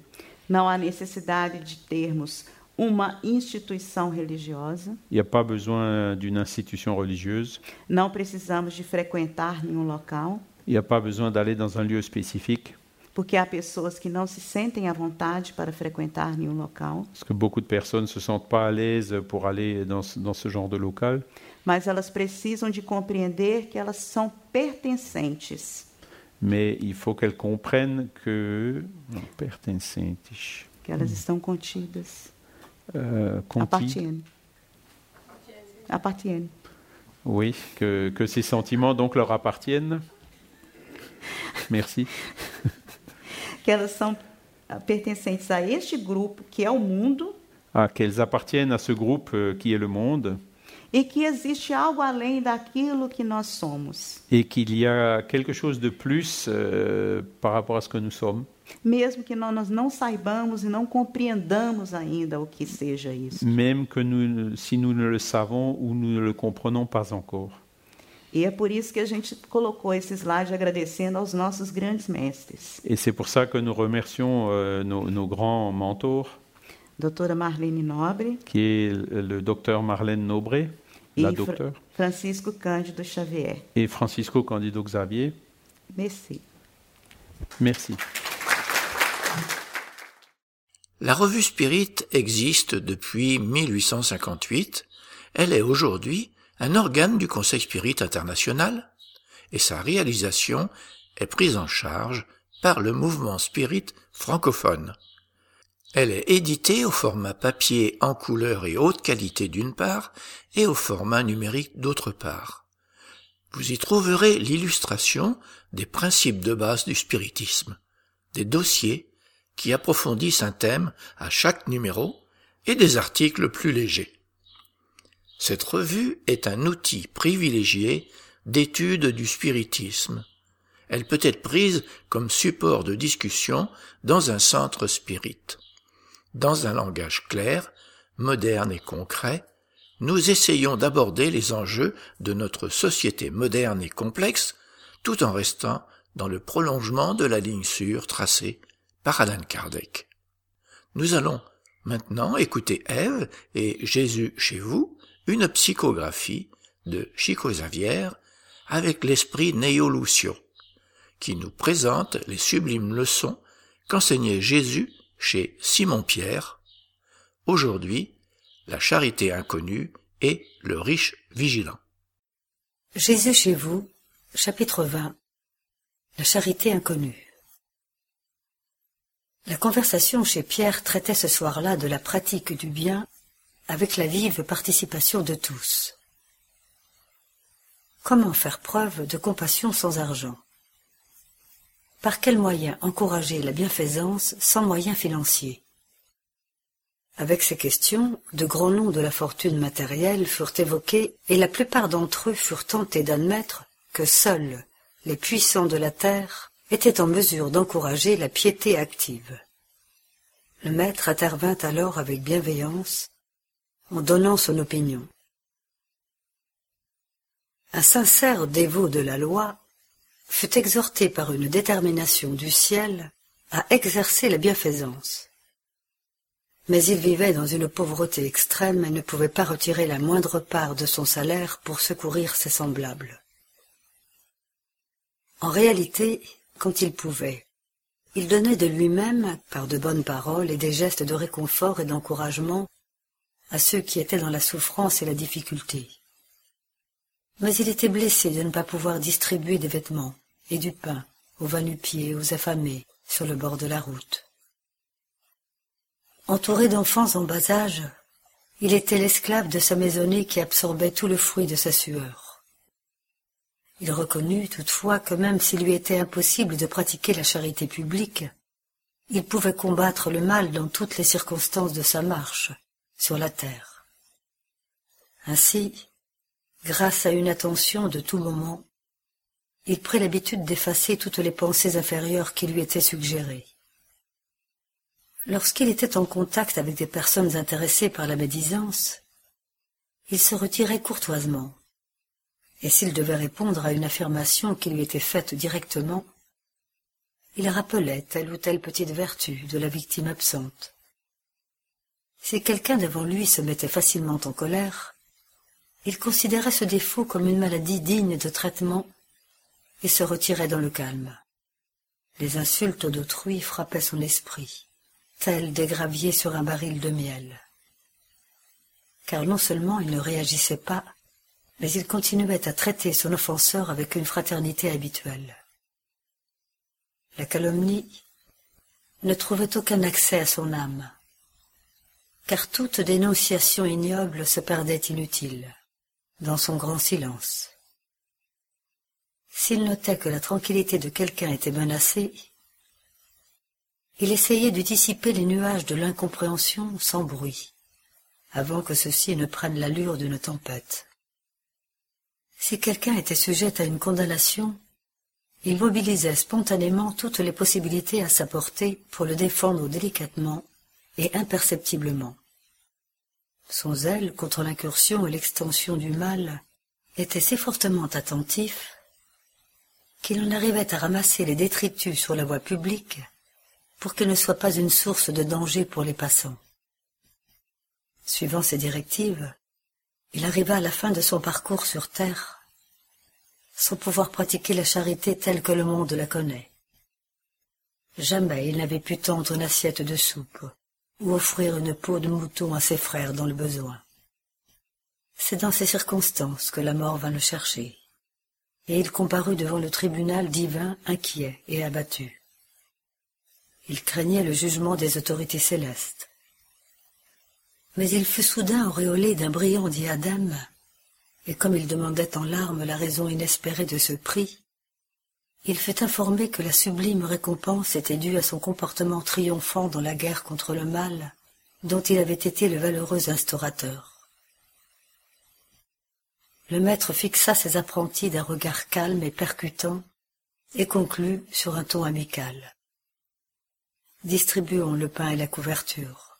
Não há necessidade de termos uma instituição religiosa, Il n'y a pas besoin d'une institution religieuse, não precisamos de frequentar nenhum local, il n'y a pas besoin d'aller dans un lieu spécifique, porque há pessoas que não se sentem à vontade para frequentar nenhum local, parce que beaucoup de personnes ne se sentent pas à l'aise pour aller dans dans ce genre de local, mas elas precisam de compreender que elas são pertencentes, mais il faut qu'elles comprennent que... Non, pertencentes. que elas estão contidas. Euh, Appartiennent. Appartiennent. Oui, que, que ces sentiments donc leur appartiennent. Merci. Que elas são ah, pertencentes a este grupo que é o mundo Ah, qu'elles appartiennent à ce groupe euh, qui est le monde e que existe algo além daquilo que nós somos, et qu'il y a quelque chose de plus euh, par rapport à ce que nous sommes, mesmo que nós não saibamos e não compreendamos ainda o que seja isso. même que nous, si nous ne le savons ou nous ne le comprenons pas encore. E é por isso que a gente colocou esse slide agradecendo aos nossos grandes mestres. Et c'est pour ça que nous remercions euh, nos, nos grands mentors, Doutora Marlene Nobre qui est le le docteur Marlène Nobré, la e docteure, Francisco Cândido Xavier. et Francisco Candido Xavier. Merci. Merci. La revue Spirit existe depuis 1858. Elle est aujourd'hui un organe du Conseil Spirit international et sa réalisation est prise en charge par le mouvement Spirit francophone. Elle est éditée au format papier en couleur et haute qualité d'une part et au format numérique d'autre part. Vous y trouverez l'illustration des principes de base du spiritisme, des dossiers qui approfondissent un thème à chaque numéro et des articles plus légers. Cette revue est un outil privilégié d'étude du spiritisme. Elle peut être prise comme support de discussion dans un centre spirit. Dans un langage clair, moderne et concret, nous essayons d'aborder les enjeux de notre société moderne et complexe tout en restant dans le prolongement de la ligne sûre tracée par Alan Kardec. Nous allons maintenant écouter Ève et Jésus chez vous, une psychographie de Chico Xavier avec l'esprit Neo Lucio, qui nous présente les sublimes leçons qu'enseignait Jésus chez Simon-Pierre. Aujourd'hui, la charité inconnue et le riche vigilant. Jésus chez vous, chapitre 20 La charité inconnue. La conversation chez Pierre traitait ce soir-là de la pratique du bien avec la vive participation de tous. Comment faire preuve de compassion sans argent? Par quels moyens encourager la bienfaisance sans moyens financiers? Avec ces questions, de grands noms de la fortune matérielle furent évoqués et la plupart d'entre eux furent tentés d'admettre que seuls les puissants de la terre étaient en mesure d'encourager la piété active. Le maître intervint alors avec bienveillance en donnant son opinion. Un sincère dévot de la loi fut exhorté par une détermination du ciel à exercer la bienfaisance. Mais il vivait dans une pauvreté extrême et ne pouvait pas retirer la moindre part de son salaire pour secourir ses semblables. En réalité, quand il pouvait, il donnait de lui-même, par de bonnes paroles et des gestes de réconfort et d'encouragement, à ceux qui étaient dans la souffrance et la difficulté. Mais il était blessé de ne pas pouvoir distribuer des vêtements et du pain aux va-nu-pieds, aux affamés, sur le bord de la route. Entouré d'enfants en bas âge, il était l'esclave de sa maisonnée qui absorbait tout le fruit de sa sueur. Il reconnut toutefois que même s'il lui était impossible de pratiquer la charité publique, il pouvait combattre le mal dans toutes les circonstances de sa marche, sur la terre. Ainsi, grâce à une attention de tout moment, il prit l'habitude d'effacer toutes les pensées inférieures qui lui étaient suggérées. Lorsqu'il était en contact avec des personnes intéressées par la médisance, il se retirait courtoisement, et s'il devait répondre à une affirmation qui lui était faite directement, il rappelait telle ou telle petite vertu de la victime absente. Si quelqu'un devant lui se mettait facilement en colère, il considérait ce défaut comme une maladie digne de traitement et se retirait dans le calme. Les insultes d'autrui frappaient son esprit, tels des graviers sur un baril de miel. Car non seulement il ne réagissait pas, mais il continuait à traiter son offenseur avec une fraternité habituelle. La calomnie ne trouvait aucun accès à son âme car toute dénonciation ignoble se perdait inutile dans son grand silence. S'il notait que la tranquillité de quelqu'un était menacée, il essayait de dissiper les nuages de l'incompréhension sans bruit, avant que ceux-ci ne prennent l'allure d'une tempête. Si quelqu'un était sujet à une condamnation, il mobilisait spontanément toutes les possibilités à sa portée pour le défendre délicatement et imperceptiblement. Son zèle contre l'incursion et l'extension du mal était si fortement attentif qu'il en arrivait à ramasser les détritus sur la voie publique pour qu'elle ne soit pas une source de danger pour les passants. Suivant ses directives, il arriva à la fin de son parcours sur terre sans pouvoir pratiquer la charité telle que le monde la connaît. Jamais il n'avait pu tendre une assiette de soupe ou offrir une peau de mouton à ses frères dans le besoin. C'est dans ces circonstances que la mort vint le chercher, et il comparut devant le tribunal divin inquiet et abattu. Il craignait le jugement des autorités célestes. Mais il fut soudain auréolé d'un brillant diadème, et comme il demandait en larmes la raison inespérée de ce prix, il fut informé que la sublime récompense était due à son comportement triomphant dans la guerre contre le mal, dont il avait été le valeureux instaurateur. Le maître fixa ses apprentis d'un regard calme et percutant, et conclut sur un ton amical. Distribuons le pain et la couverture.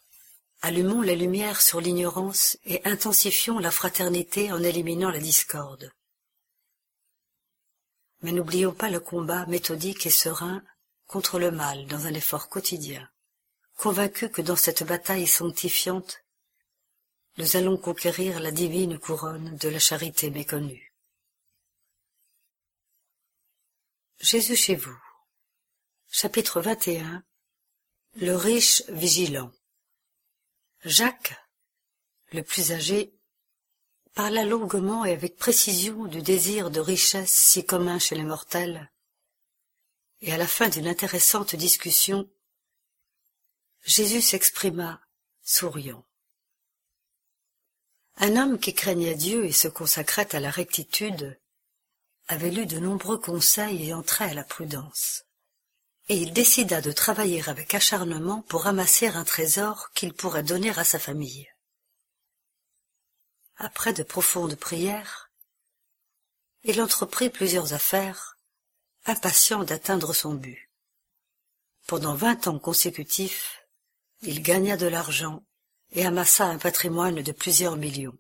Allumons les lumières sur l'ignorance et intensifions la fraternité en éliminant la discorde. Mais n'oublions pas le combat méthodique et serein contre le mal dans un effort quotidien, convaincus que dans cette bataille sanctifiante, nous allons conquérir la divine couronne de la charité méconnue. Jésus chez vous. Chapitre 21 Le riche vigilant. Jacques, le plus âgé, parla longuement et avec précision du désir de richesse si commun chez les mortels, et à la fin d'une intéressante discussion, Jésus s'exprima, souriant. Un homme qui craignait Dieu et se consacrait à la rectitude avait lu de nombreux conseils ayant trait à la prudence, et il décida de travailler avec acharnement pour ramasser un trésor qu'il pourrait donner à sa famille après de profondes prières, il entreprit plusieurs affaires, impatient d'atteindre son but. Pendant vingt ans consécutifs, il gagna de l'argent et amassa un patrimoine de plusieurs millions.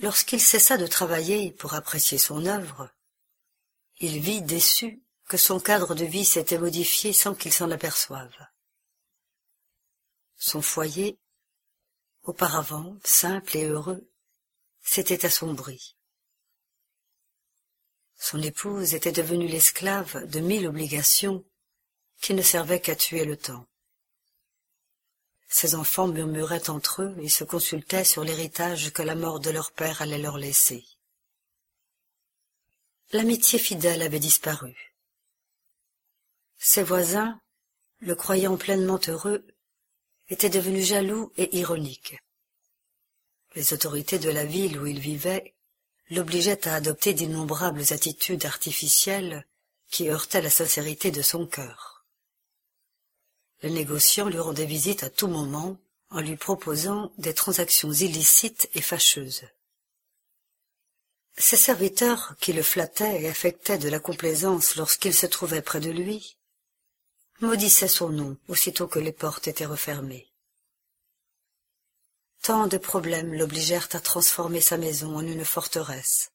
Lorsqu'il cessa de travailler pour apprécier son œuvre, il vit déçu que son cadre de vie s'était modifié sans qu'il s'en aperçoive. Son foyer auparavant simple et heureux, s'était assombri. Son épouse était devenue l'esclave de mille obligations qui ne servaient qu'à tuer le temps. Ses enfants murmuraient entre eux et se consultaient sur l'héritage que la mort de leur père allait leur laisser. L'amitié fidèle avait disparu. Ses voisins, le croyant pleinement heureux, était devenu jaloux et ironique. Les autorités de la ville où il vivait l'obligeaient à adopter d'innombrables attitudes artificielles qui heurtaient la sincérité de son cœur. Le négociant lui rendait visite à tout moment en lui proposant des transactions illicites et fâcheuses. Ses serviteurs, qui le flattaient et affectaient de la complaisance lorsqu'il se trouvait près de lui, maudissait son nom aussitôt que les portes étaient refermées. Tant de problèmes l'obligèrent à transformer sa maison en une forteresse,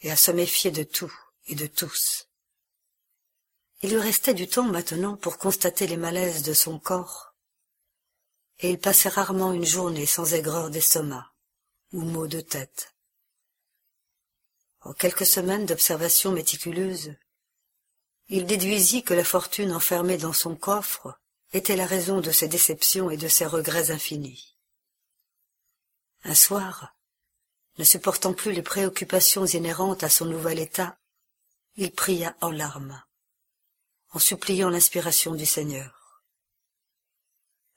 et à se méfier de tout et de tous. Il lui restait du temps maintenant pour constater les malaises de son corps, et il passait rarement une journée sans aigreur d'estomac ou maux de tête. En quelques semaines d'observation méticuleuse, il déduisit que la fortune enfermée dans son coffre était la raison de ses déceptions et de ses regrets infinis. Un soir, ne supportant plus les préoccupations inhérentes à son nouvel état, il pria en larmes, en suppliant l'inspiration du Seigneur.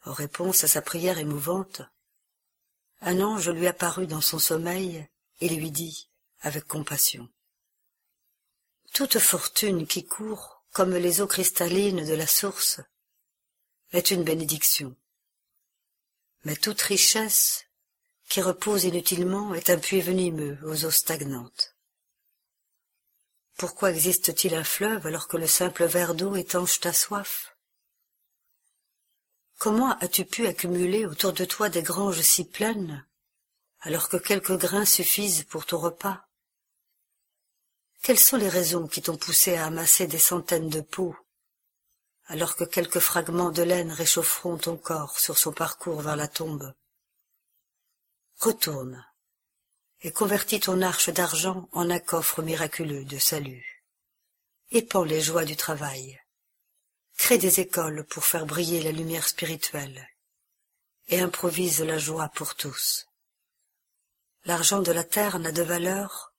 En réponse à sa prière émouvante, un ange lui apparut dans son sommeil et lui dit, avec compassion, toute fortune qui court, comme les eaux cristallines de la source, est une bénédiction. Mais toute richesse qui repose inutilement est un puits venimeux aux eaux stagnantes. Pourquoi existe-t-il un fleuve alors que le simple verre d'eau étanche ta soif? Comment as-tu pu accumuler autour de toi des granges si pleines, alors que quelques grains suffisent pour ton repas? Quelles sont les raisons qui t'ont poussé à amasser des centaines de peaux, alors que quelques fragments de laine réchaufferont ton corps sur son parcours vers la tombe? Retourne et convertis ton arche d'argent en un coffre miraculeux de salut. Épand les joies du travail. crée des écoles pour faire briller la lumière spirituelle et improvise la joie pour tous. L'argent de la terre n'a de valeur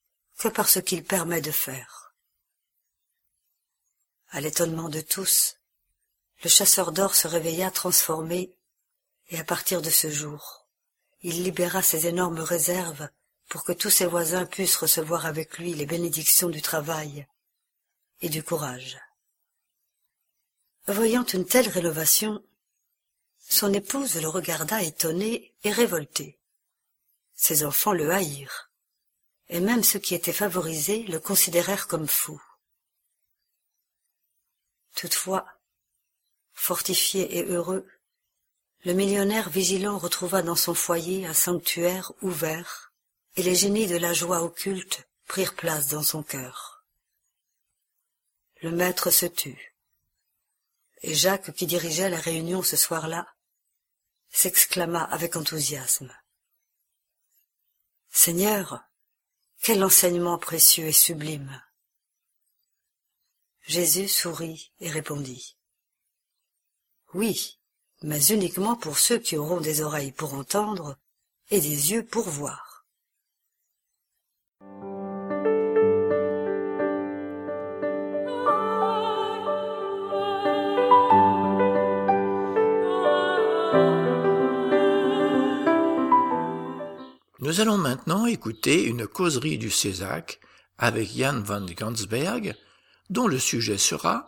que par ce qu'il permet de faire. À l'étonnement de tous, le chasseur d'or se réveilla transformé, et à partir de ce jour, il libéra ses énormes réserves pour que tous ses voisins puissent recevoir avec lui les bénédictions du travail et du courage. Voyant une telle rénovation, son épouse le regarda étonnée et révoltée. Ses enfants le haïrent, et même ceux qui étaient favorisés le considérèrent comme fou. Toutefois, fortifié et heureux, le millionnaire vigilant retrouva dans son foyer un sanctuaire ouvert, et les génies de la joie occulte prirent place dans son cœur. Le maître se tut, et Jacques, qui dirigeait la réunion ce soir-là, s'exclama avec enthousiasme. Seigneur, quel enseignement précieux et sublime. Jésus sourit et répondit. Oui, mais uniquement pour ceux qui auront des oreilles pour entendre et des yeux pour voir. Nous allons maintenant écouter une causerie du Césac avec Jan van Gansberg, dont le sujet sera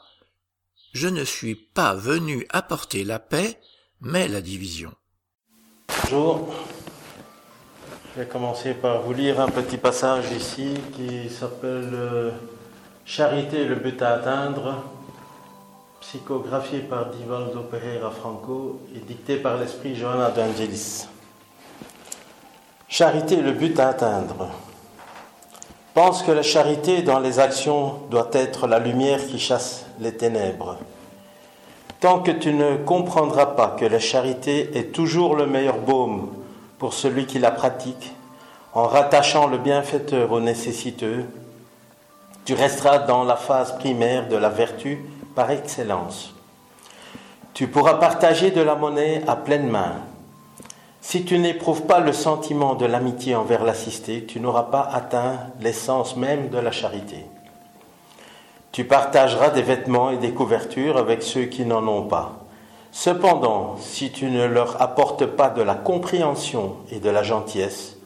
Je ne suis pas venu apporter la paix, mais la division. Bonjour. Je vais commencer par vous lire un petit passage ici qui s'appelle euh, Charité, le but à atteindre, psychographié par Divaldo Pereira Franco et dicté par l'esprit Johanna d'Angelis. Charité, le but à atteindre. Pense que la charité dans les actions doit être la lumière qui chasse les ténèbres. Tant que tu ne comprendras pas que la charité est toujours le meilleur baume pour celui qui la pratique, en rattachant le bienfaiteur au nécessiteux, tu resteras dans la phase primaire de la vertu par excellence. Tu pourras partager de la monnaie à pleine main, si tu n'éprouves pas le sentiment de l'amitié envers l'assisté, tu n'auras pas atteint l'essence même de la charité. Tu partageras des vêtements et des couvertures avec ceux qui n'en ont pas. Cependant, si tu ne leur apportes pas de la compréhension et de la gentillesse,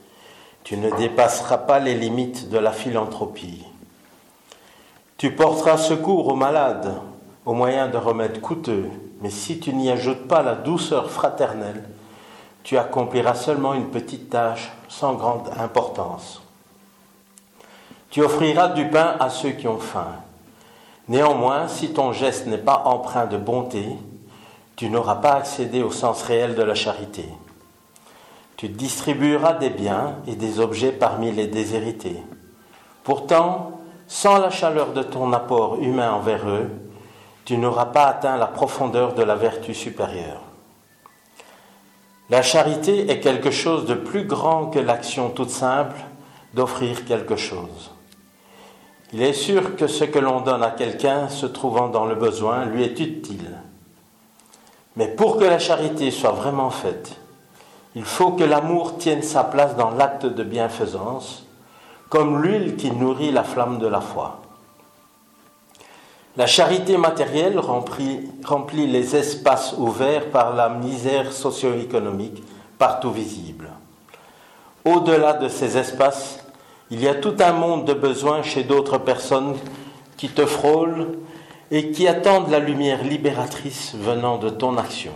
tu ne dépasseras pas les limites de la philanthropie. Tu porteras secours aux malades au moyen de remèdes coûteux, mais si tu n'y ajoutes pas la douceur fraternelle, tu accompliras seulement une petite tâche sans grande importance. Tu offriras du pain à ceux qui ont faim. Néanmoins, si ton geste n'est pas empreint de bonté, tu n'auras pas accédé au sens réel de la charité. Tu distribueras des biens et des objets parmi les déshérités. Pourtant, sans la chaleur de ton apport humain envers eux, tu n'auras pas atteint la profondeur de la vertu supérieure. La charité est quelque chose de plus grand que l'action toute simple d'offrir quelque chose. Il est sûr que ce que l'on donne à quelqu'un se trouvant dans le besoin lui est utile. Mais pour que la charité soit vraiment faite, il faut que l'amour tienne sa place dans l'acte de bienfaisance, comme l'huile qui nourrit la flamme de la foi. La charité matérielle remplit, les espaces ouverts par la misère socio-économique partout visible. Au-delà de ces espaces, il y a tout un monde de besoins chez d'autres personnes qui te frôlent et qui attendent la lumière libératrice venant de ton action.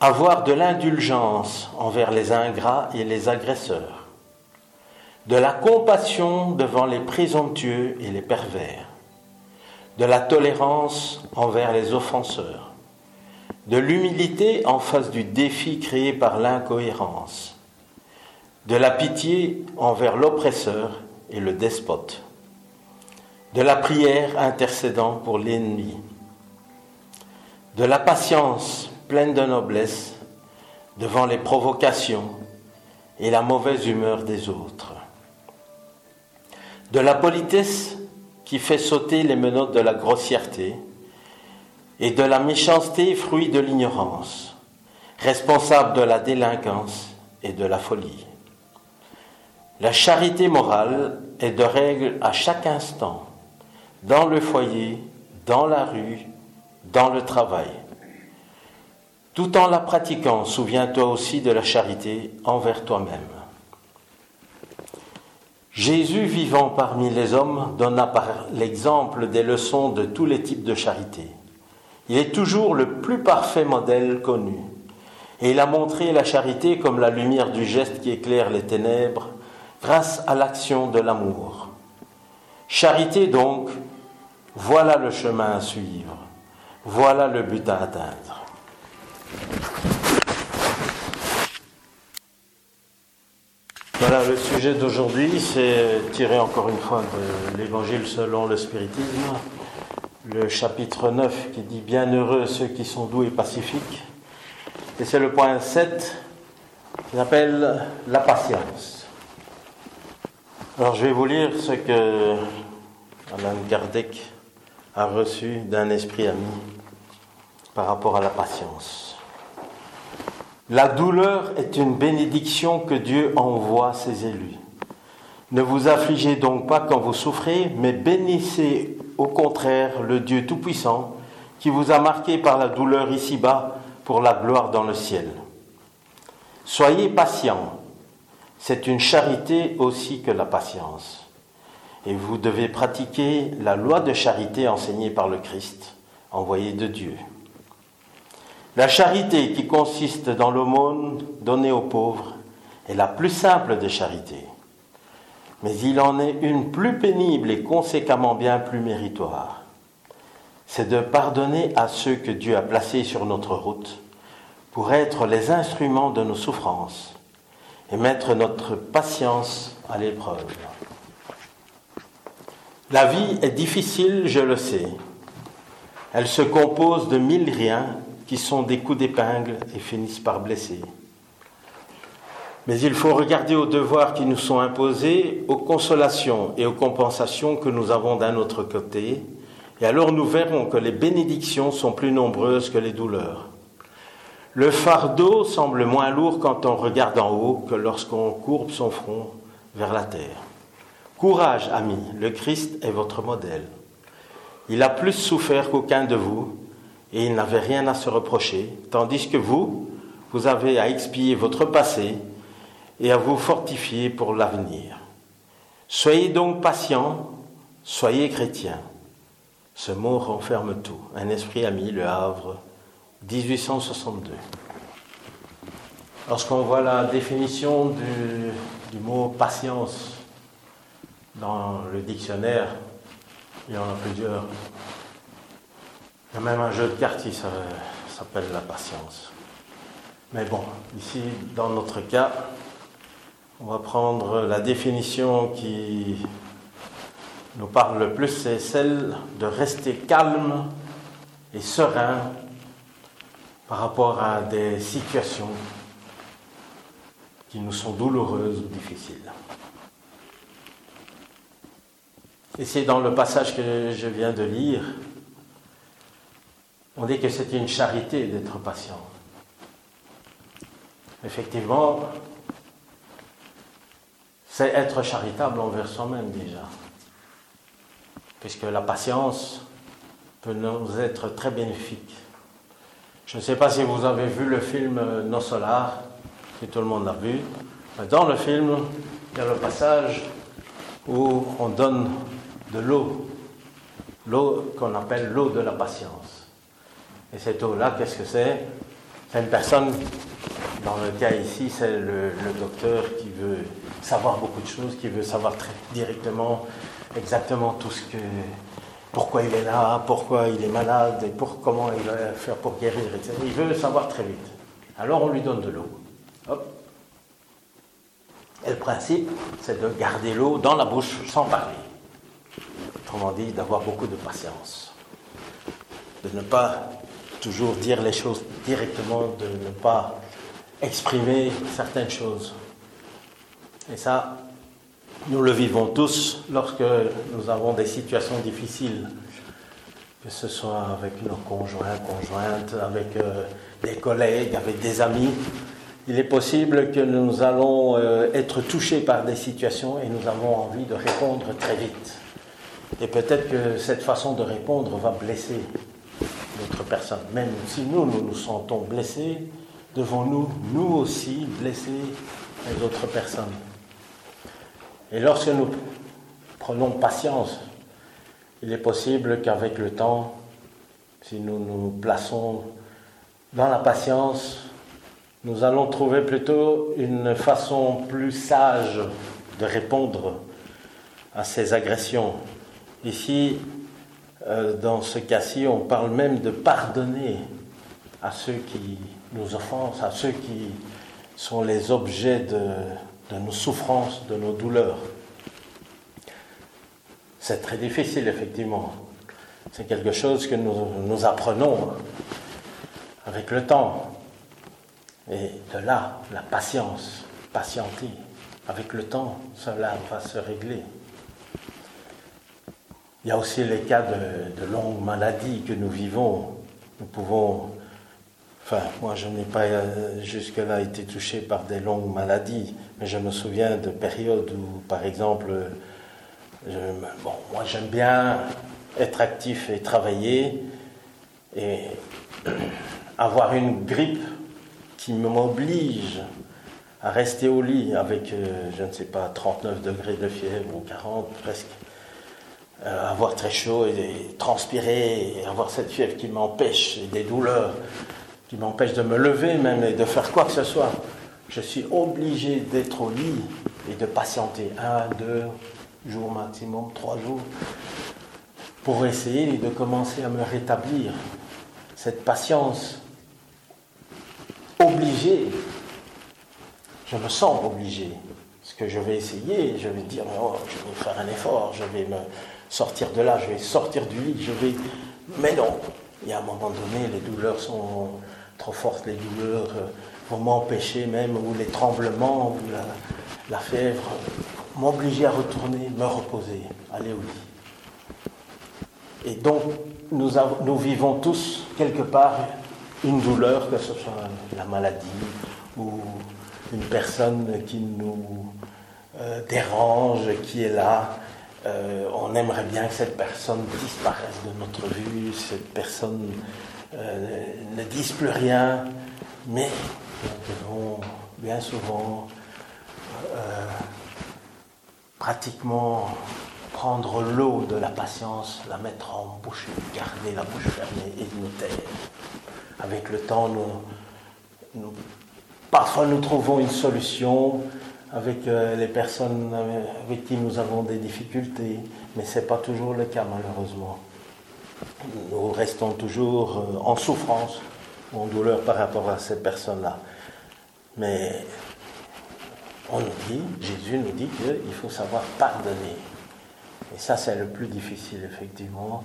Avoir de l'indulgence envers les ingrats et les agresseurs, de la compassion devant les présomptueux et les pervers, de la tolérance envers les offenseurs, de l'humilité en face du défi créé par l'incohérence, de la pitié envers l'oppresseur et le despote, de la prière intercédant pour l'ennemi, de la patience pleine de noblesse devant les provocations et la mauvaise humeur des autres, de la politesse qui fait sauter les menottes de la grossièreté et de la méchanceté fruit de l'ignorance, responsable de la délinquance et de la folie. La charité morale est de règle à chaque instant, dans le foyer, dans la rue, dans le travail. Tout en la pratiquant, souviens-toi aussi de la charité envers toi-même. Jésus vivant parmi les hommes donna par l'exemple des leçons de tous les types de charité. Il est toujours le plus parfait modèle connu. Et il a montré la charité comme la lumière du geste qui éclaire les ténèbres grâce à l'action de l'amour. Charité donc, voilà le chemin à suivre, voilà le but à atteindre. Voilà, le sujet d'aujourd'hui, c'est tiré encore une fois de l'Évangile selon le spiritisme, le chapitre 9 qui dit Bienheureux ceux qui sont doux et pacifiques. Et c'est le point 7 qui s'appelle la patience. Alors je vais vous lire ce que Alain Kardec a reçu d'un esprit ami par rapport à la patience. La douleur est une bénédiction que Dieu envoie à ses élus. Ne vous affligez donc pas quand vous souffrez, mais bénissez au contraire le Dieu Tout-Puissant qui vous a marqué par la douleur ici-bas pour la gloire dans le ciel. Soyez patients, c'est une charité aussi que la patience. Et vous devez pratiquer la loi de charité enseignée par le Christ, envoyé de Dieu. La charité qui consiste dans l'aumône donnée aux pauvres est la plus simple des charités. Mais il en est une plus pénible et conséquemment bien plus méritoire. C'est de pardonner à ceux que Dieu a placés sur notre route pour être les instruments de nos souffrances et mettre notre patience à l'épreuve. La vie est difficile, je le sais. Elle se compose de mille riens qui sont des coups d'épingle et finissent par blesser. Mais il faut regarder aux devoirs qui nous sont imposés, aux consolations et aux compensations que nous avons d'un autre côté, et alors nous verrons que les bénédictions sont plus nombreuses que les douleurs. Le fardeau semble moins lourd quand on regarde en haut que lorsqu'on courbe son front vers la terre. Courage, amis, le Christ est votre modèle. Il a plus souffert qu'aucun de vous, et il n'avait rien à se reprocher, tandis que vous, vous avez à expier votre passé et à vous fortifier pour l'avenir. Soyez donc patients, soyez chrétiens. Ce mot renferme tout. Un esprit ami, Le Havre, 1862. Lorsqu'on voit la définition du, du, mot patience dans le dictionnaire, il y en a plusieurs. Il y a même un jeu de cartes qui s'appelle la patience. Mais bon, ici, dans notre cas, on va prendre la définition qui nous parle le plus, c'est celle de rester calme et serein par rapport à des situations qui nous sont douloureuses ou difficiles. Et c'est dans le passage que je viens de lire, on dit que c'est une charité d'être patient. Effectivement, c'est être charitable envers soi-même déjà. Puisque la patience peut nous être très bénéfique. Je ne sais pas si vous avez vu le film Nos Solar, si tout le monde l'a vu. Dans le film, il y a le passage où on donne de l'eau, l'eau qu'on appelle l'eau de la patience. Et cette eau-là, qu'est-ce que c'est? C'est une personne, dans le cas ici, c'est le, docteur qui veut savoir beaucoup de choses, qui veut savoir directement, exactement tout ce que. Pourquoi il est là, pourquoi il est malade, et pour, comment il va faire pour guérir, etc. Il veut savoir très vite. Alors on lui donne de l'eau. Et le principe, c'est de garder l'eau dans la bouche sans parler. Autrement dit, d'avoir beaucoup de patience. De ne pas toujours dire les choses directement, de ne pas exprimer certaines choses. Et ça, nous le vivons tous lorsque nous avons des situations difficiles. que ce soit avec nos conjoints, conjointes, avec euh, des collègues, avec des amis. Il est possible que nous allons euh, être touchés par des situations et nous avons envie de répondre très vite. Et peut-être que cette façon de répondre va blesser notre personne. Même si nous, nous nous sentons blessés, devons-nous, nous aussi, blesser les autres personnes. Et lorsque nous prenons patience, il est possible qu'avec le temps, si nous nous plaçons dans la patience, nous allons trouver plutôt une façon plus sage de répondre à ces agressions. Ici, dans ce cas-ci, on parle même de pardonner à ceux qui nous offensent, à ceux qui sont les objets de, nos souffrances, de nos douleurs. C'est très difficile, effectivement. C'est quelque chose que nous, nous apprenons avec le temps. Et de là, la patience, patienter. Avec le temps, cela va se régler. Il y a aussi les cas de, longues maladies que nous vivons. Nous pouvons, enfin, moi je n'ai pas euh, jusque-là été touché par des longues maladies, mais je me souviens de périodes où, par exemple, bon, moi j'aime bien être actif et travailler, et avoir une grippe qui m'oblige à rester au lit avec, euh, je ne sais pas, 39 degrés de fièvre ou 40 presque euh, avoir très chaud et, transpirer, avoir cette fièvre qui m'empêche, et des douleurs qui m'empêchent de me lever même et de faire quoi que ce soit. Je suis obligé d'être au lit et de patienter un, deux jours maximum, trois jours, pour essayer de commencer à me rétablir. Cette patience obligée, je me sens obligé. Ce que je vais essayer, je vais dire, oh, je vais faire un effort, je vais me, sortir de là, je vais sortir du lit, je vais... Mais non, il y a un moment donné, les douleurs sont trop fortes, les douleurs euh, vont m'empêcher même, ou les tremblements, ou la, fièvre, m'obliger à retourner, me reposer, aller au lit. Et donc, nous, nous vivons tous, quelque part, une douleur, que ce soit la maladie, ou une personne qui nous euh, dérange, qui est là, euh, on aimerait bien que cette personne disparaisse de notre vue, cette personne euh, ne dise plus rien, mais nous devons bien souvent euh, pratiquement prendre l'eau de la patience, la mettre en bouche, garder la bouche fermée et nous taire. Avec le temps, parfois nous trouvons une solution, avec euh, les personnes avec qui nous avons des difficultés, mais ce n'est pas toujours le cas malheureusement. Nous restons toujours euh, en souffrance ou en douleur par rapport à ces personnes-là. Mais on nous dit, Jésus nous dit qu'il faut savoir pardonner. Et ça, c'est le plus difficile, effectivement.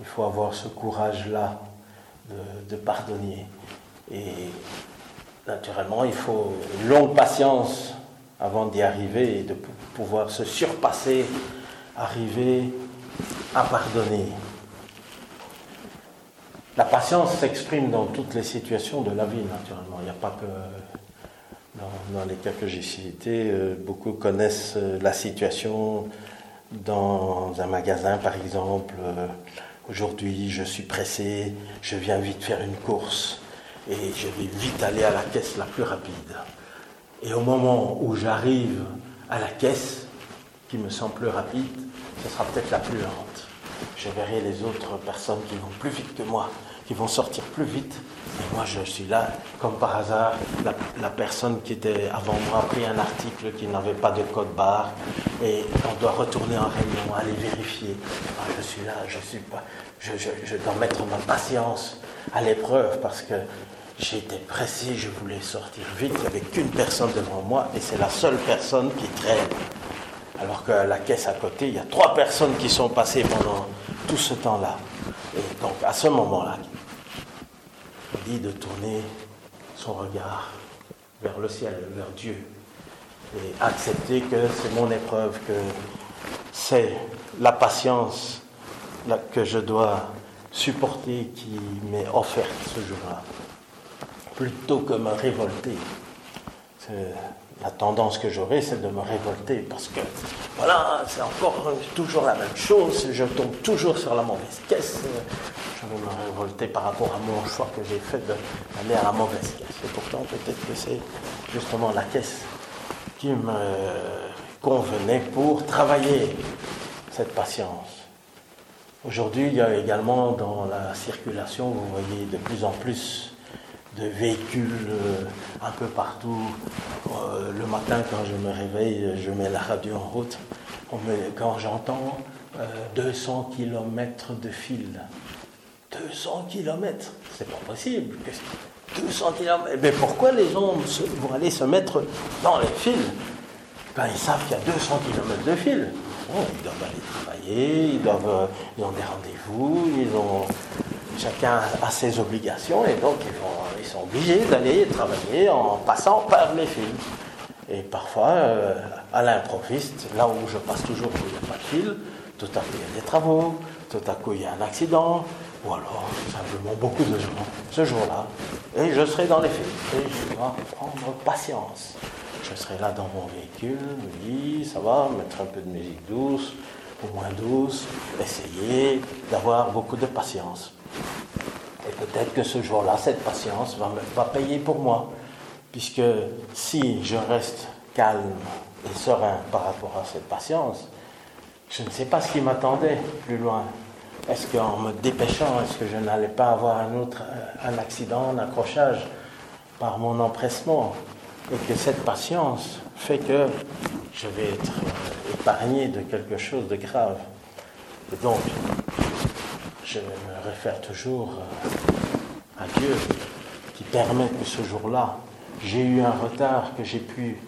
Il faut avoir ce courage-là de, de pardonner. Et naturellement, il faut une longue patience avant d'y arriver et de pouvoir se surpasser, arriver à pardonner. La patience s'exprime dans toutes les situations de la vie, naturellement. Il n'y a pas que dans, les cas que j'ai cités, euh, beaucoup connaissent euh, la situation dans un magasin, par exemple. Euh, aujourd'hui, je suis pressé, je viens vite faire une course et je vais vite aller à la caisse la plus rapide. Et au moment où j'arrive à la caisse, qui me semble plus rapide, ce sera peut-être la plus lente. Je verrai les autres personnes qui vont plus vite que moi, qui vont sortir plus vite. Et moi, je suis là, comme par hasard, la, personne qui était avant moi a pris un article qui n'avait pas de code barre et on doit retourner en réunion, aller vérifier. Ah, je suis là, je suis pas, je, je dois mettre ma patience à l'épreuve parce que J'étais pressé, je voulais sortir vite, il n'y avait qu'une personne devant moi et c'est la seule personne qui traîne. Alors qu'à la caisse à côté, il y a trois personnes qui sont passées pendant tout ce temps-là. Et donc à ce moment-là, il dit de tourner son regard vers le ciel, vers Dieu, et accepter que c'est mon épreuve, que c'est la patience que je dois supporter qui m'est offerte ce jour-là, plutôt que me révolter. La tendance que j'aurais, c'est de me révolter parce que, voilà, c'est encore toujours la même chose, je tombe toujours sur la mauvaise caisse. Je vais me révolter par rapport à mon choix que j'ai fait d'aller à la mauvaise caisse. Et pourtant, peut-être que c'est justement la caisse qui me convenait pour travailler cette patience. Aujourd'hui, il y a également dans la circulation, vous voyez de plus en plus de véhicules euh, un peu partout. Euh, le matin, quand je me réveille, je mets la radio en route. quand j'entends 200 euh, km de fil, 200 km, c'est pas possible. 200 km. Mais pourquoi les gens vont aller se mettre dans les fils? Ben, Ils savent qu'il y a 200 km de fil ils doivent aller travailler, ils, doivent, ils ont des rendez-vous, ils ont, chacun a ses obligations et donc ils, sont obligés d'aller travailler en passant par les fils. Et parfois, euh, à l'improviste, là où je passe toujours où il n'y a pas de fil, tout à coup il y a des travaux, tout à coup il y a un accident, ou alors simplement beaucoup de gens ce jour-là. Et je serai dans les fils. Et je dois prendre patience je serai là dans mon véhicule, oui, ça va, mettre un peu de musique douce, ou moins douce, essayer d'avoir beaucoup de patience. Et peut-être que ce jour-là, cette patience va, va payer pour moi, puisque si je reste calme et serein par rapport à cette patience, je ne sais pas ce qui m'attendait plus loin. Est-ce qu'en me dépêchant, est-ce que je n'allais pas avoir un autre un accident, un accrochage par mon empressement et que cette patience fait que je vais être épargné de quelque chose de grave. Et donc, je me réfère toujours à Dieu qui permet que ce jour-là, j'ai eu un retard, que j'ai pu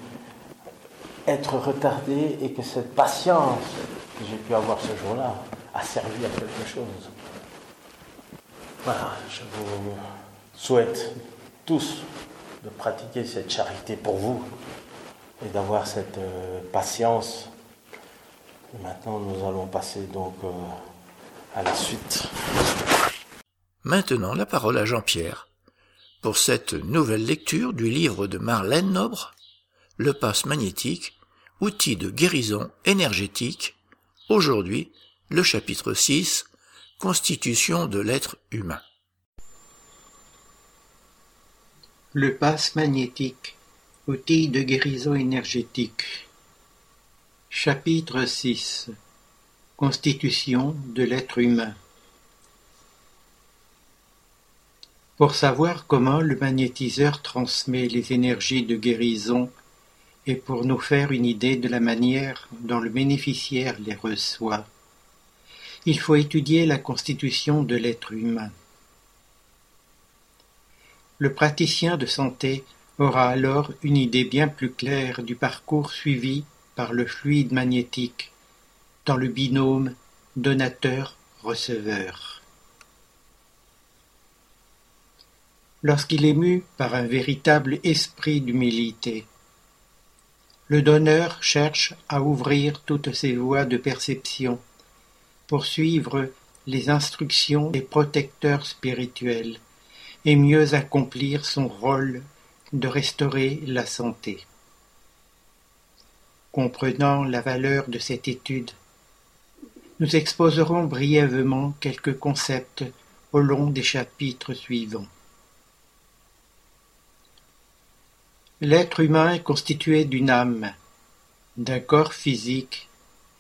être retardé et que cette patience que j'ai pu avoir ce jour-là a servi à quelque chose. Voilà, je vous souhaite tous de pratiquer cette charité pour vous et d'avoir cette euh, patience. Et maintenant, nous allons passer donc euh, à la suite. Maintenant, la parole à Jean-Pierre pour cette nouvelle lecture du livre de Marlène Nobre, Le passe magnétique, outil de guérison énergétique. Aujourd'hui, le chapitre 6, Constitution de l'être humain. Le passe magnétique, outil de guérison énergétique. Chapitre 6 Constitution de l'être humain. Pour savoir comment le magnétiseur transmet les énergies de guérison et pour nous faire une idée de la manière dont le bénéficiaire les reçoit, il faut étudier la constitution de l'être humain. Le praticien de santé aura alors une idée bien plus claire du parcours suivi par le fluide magnétique dans le binôme donateur-receveur. Lorsqu'il est mu par un véritable esprit d'humilité, le donneur cherche à ouvrir toutes ses voies de perception pour suivre les instructions des protecteurs spirituels et mieux accomplir son rôle de restaurer la santé. Comprenant la valeur de cette étude, nous exposerons brièvement quelques concepts au long des chapitres suivants. L'être humain est constitué d'une âme, d'un corps physique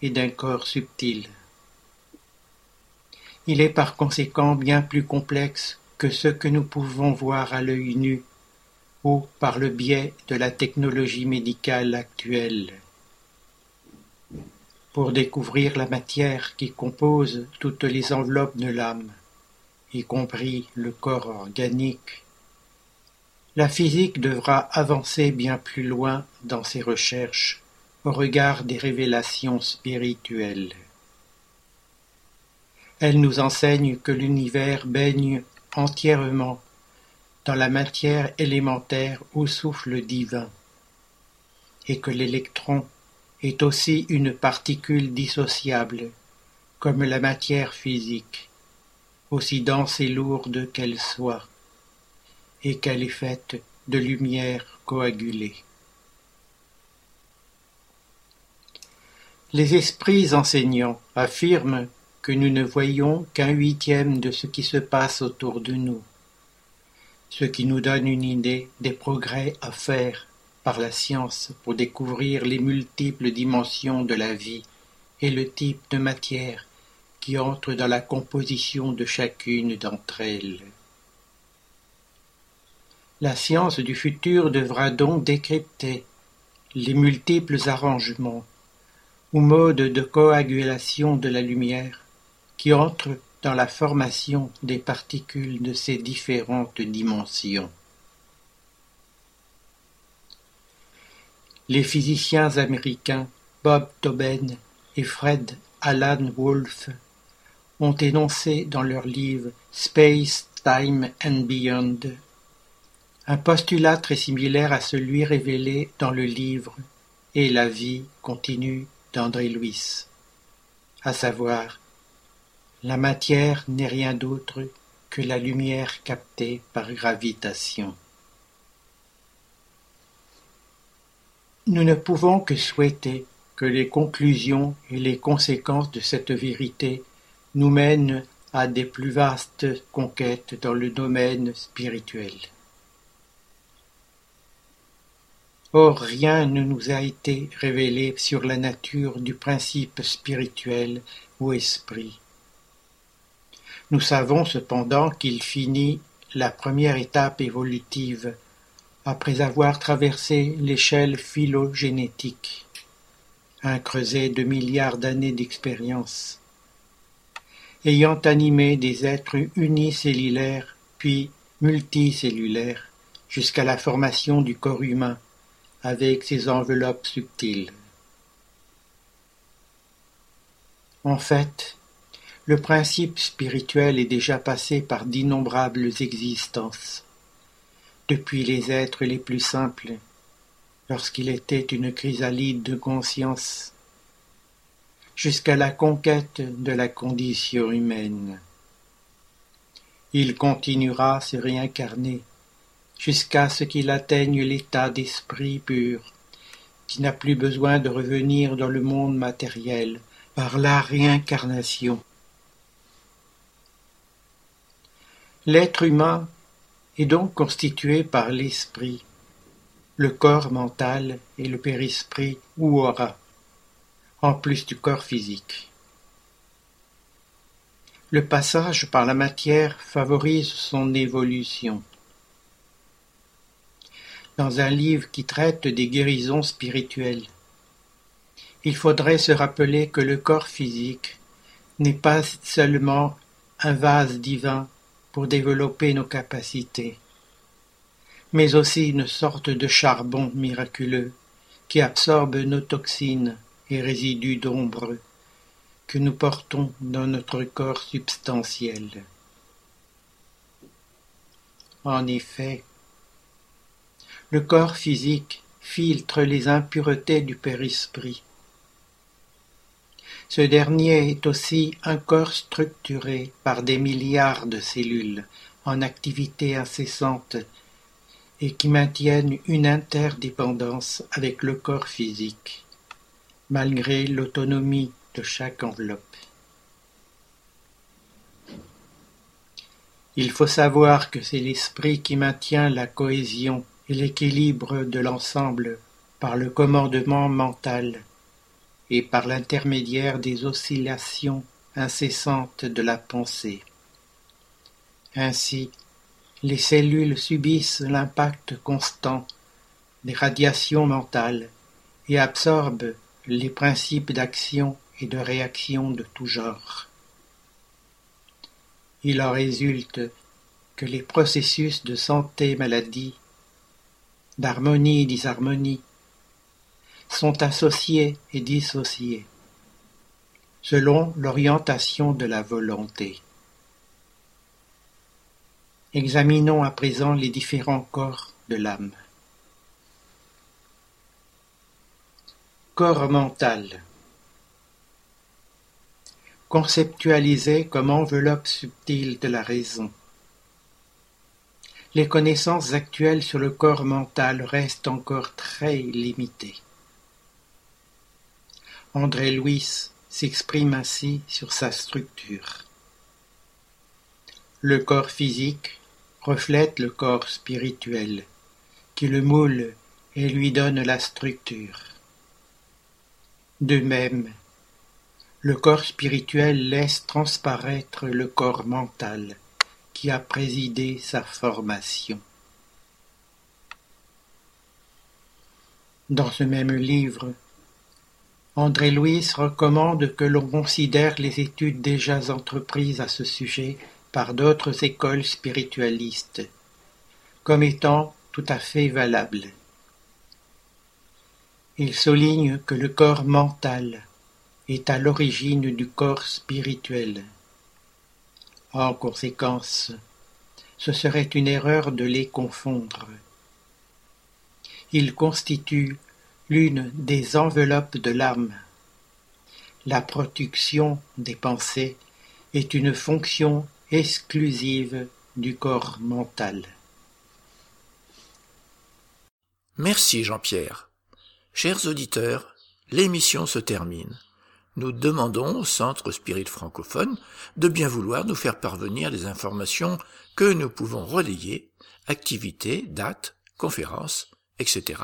et d'un corps subtil. Il est par conséquent bien plus complexe que ce que nous pouvons voir à l'œil nu ou par le biais de la technologie médicale actuelle. Pour découvrir la matière qui compose toutes les enveloppes de l'âme, y compris le corps organique, la physique devra avancer bien plus loin dans ses recherches au regard des révélations spirituelles. Elle nous enseigne que l'univers baigne entièrement dans la matière élémentaire où souffle le divin, et que l'électron est aussi une particule dissociable, comme la matière physique, aussi dense et lourde qu'elle soit, et qu'elle est faite de lumière coagulée. Les esprits enseignants affirment que nous ne voyons qu'un huitième de ce qui se passe autour de nous, ce qui nous donne une idée des progrès à faire la science pour découvrir les multiples dimensions de la vie et le type de matière qui entre dans la composition de chacune d'entre elles. La science du futur devra donc décrypter les multiples arrangements ou modes de coagulation de la lumière qui entrent dans la formation des particules de ces différentes dimensions. Les physiciens américains Bob Tobin et Fred Alan Wolf ont énoncé dans leur livre Space, Time and Beyond un postulat très similaire à celui révélé dans le livre Et la vie continue d'André Louis, à savoir la matière n'est rien d'autre que la lumière captée par gravitation. Nous ne pouvons que souhaiter que les conclusions et les conséquences de cette vérité nous mènent à des plus vastes conquêtes dans le domaine spirituel. Or rien ne nous a été révélé sur la nature du principe spirituel ou esprit. Nous savons cependant qu'il finit la première étape évolutive après avoir traversé l'échelle phylogénétique, un creuset de milliards d'années d'expérience, ayant animé des êtres unicellulaires puis multicellulaires jusqu'à la formation du corps humain avec ses enveloppes subtiles. En fait, le principe spirituel est déjà passé par d'innombrables existences, depuis les êtres les plus simples, lorsqu'il était une chrysalide de conscience, jusqu'à la conquête de la condition humaine. Il continuera à se réincarner jusqu'à ce qu'il atteigne l'état d'esprit pur, qui n'a plus besoin de revenir dans le monde matériel par la réincarnation. L'être humain est donc constitué par l'esprit, le corps mental et le périsprit ou aura, en plus du corps physique. Le passage par la matière favorise son évolution. Dans un livre qui traite des guérisons spirituelles, il faudrait se rappeler que le corps physique n'est pas seulement un vase divin pour développer nos capacités, mais aussi une sorte de charbon miraculeux qui absorbe nos toxines et résidus d'ombre que nous portons dans notre corps substantiel. En effet, le corps physique filtre les impuretés du père-esprit. Ce dernier est aussi un corps structuré par des milliards de cellules en activité incessante et qui maintiennent une interdépendance avec le corps physique, malgré l'autonomie de chaque enveloppe. Il faut savoir que c'est l'esprit qui maintient la cohésion et l'équilibre de l'ensemble par le commandement mental et par l'intermédiaire des oscillations incessantes de la pensée. Ainsi, les cellules subissent l'impact constant des radiations mentales et absorbent les principes d'action et de réaction de tout genre. Il en résulte que les processus de santé-maladie, d'harmonie-disharmonie, sont associés et dissociés, selon l'orientation de la volonté. Examinons à présent les différents corps de l'âme. Corps mental. conceptualisée comme enveloppe subtile de la raison. Les connaissances actuelles sur le corps mental restent encore très limitées. André Louis s'exprime ainsi sur sa structure. Le corps physique reflète le corps spirituel, qui le moule et lui donne la structure. De même, le corps spirituel laisse transparaître le corps mental qui a présidé sa formation. Dans ce même livre, André Louis recommande que l'on considère les études déjà entreprises à ce sujet par d'autres écoles spiritualistes comme étant tout à fait valables. Il souligne que le corps mental est à l'origine du corps spirituel. En conséquence, ce serait une erreur de les confondre. Ils constituent l'une des enveloppes de l'âme. La production des pensées est une fonction exclusive du corps mental. Merci Jean-Pierre. Chers auditeurs, l'émission se termine. Nous demandons au Centre Spirit francophone de bien vouloir nous faire parvenir les informations que nous pouvons relayer, activités, dates, conférences, etc.,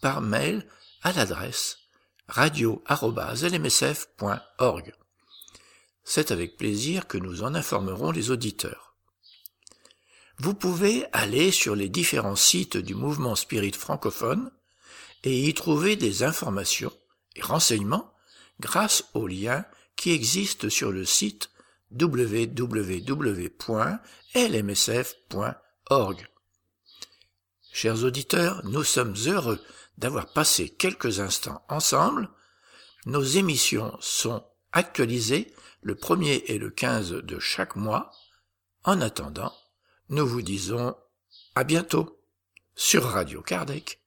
par mail à l'adresse radio.lmsf.org. C'est avec plaisir que nous en informerons les auditeurs. Vous pouvez aller sur les différents sites du mouvement Spirit francophone et y trouver des informations et renseignements grâce aux liens qui existent sur le site www.lmsf.org. Chers auditeurs, nous sommes heureux d'avoir passé quelques instants ensemble. Nos émissions sont actualisées le premier et le 15 de chaque mois. En attendant, nous vous disons à bientôt sur Radio Kardec.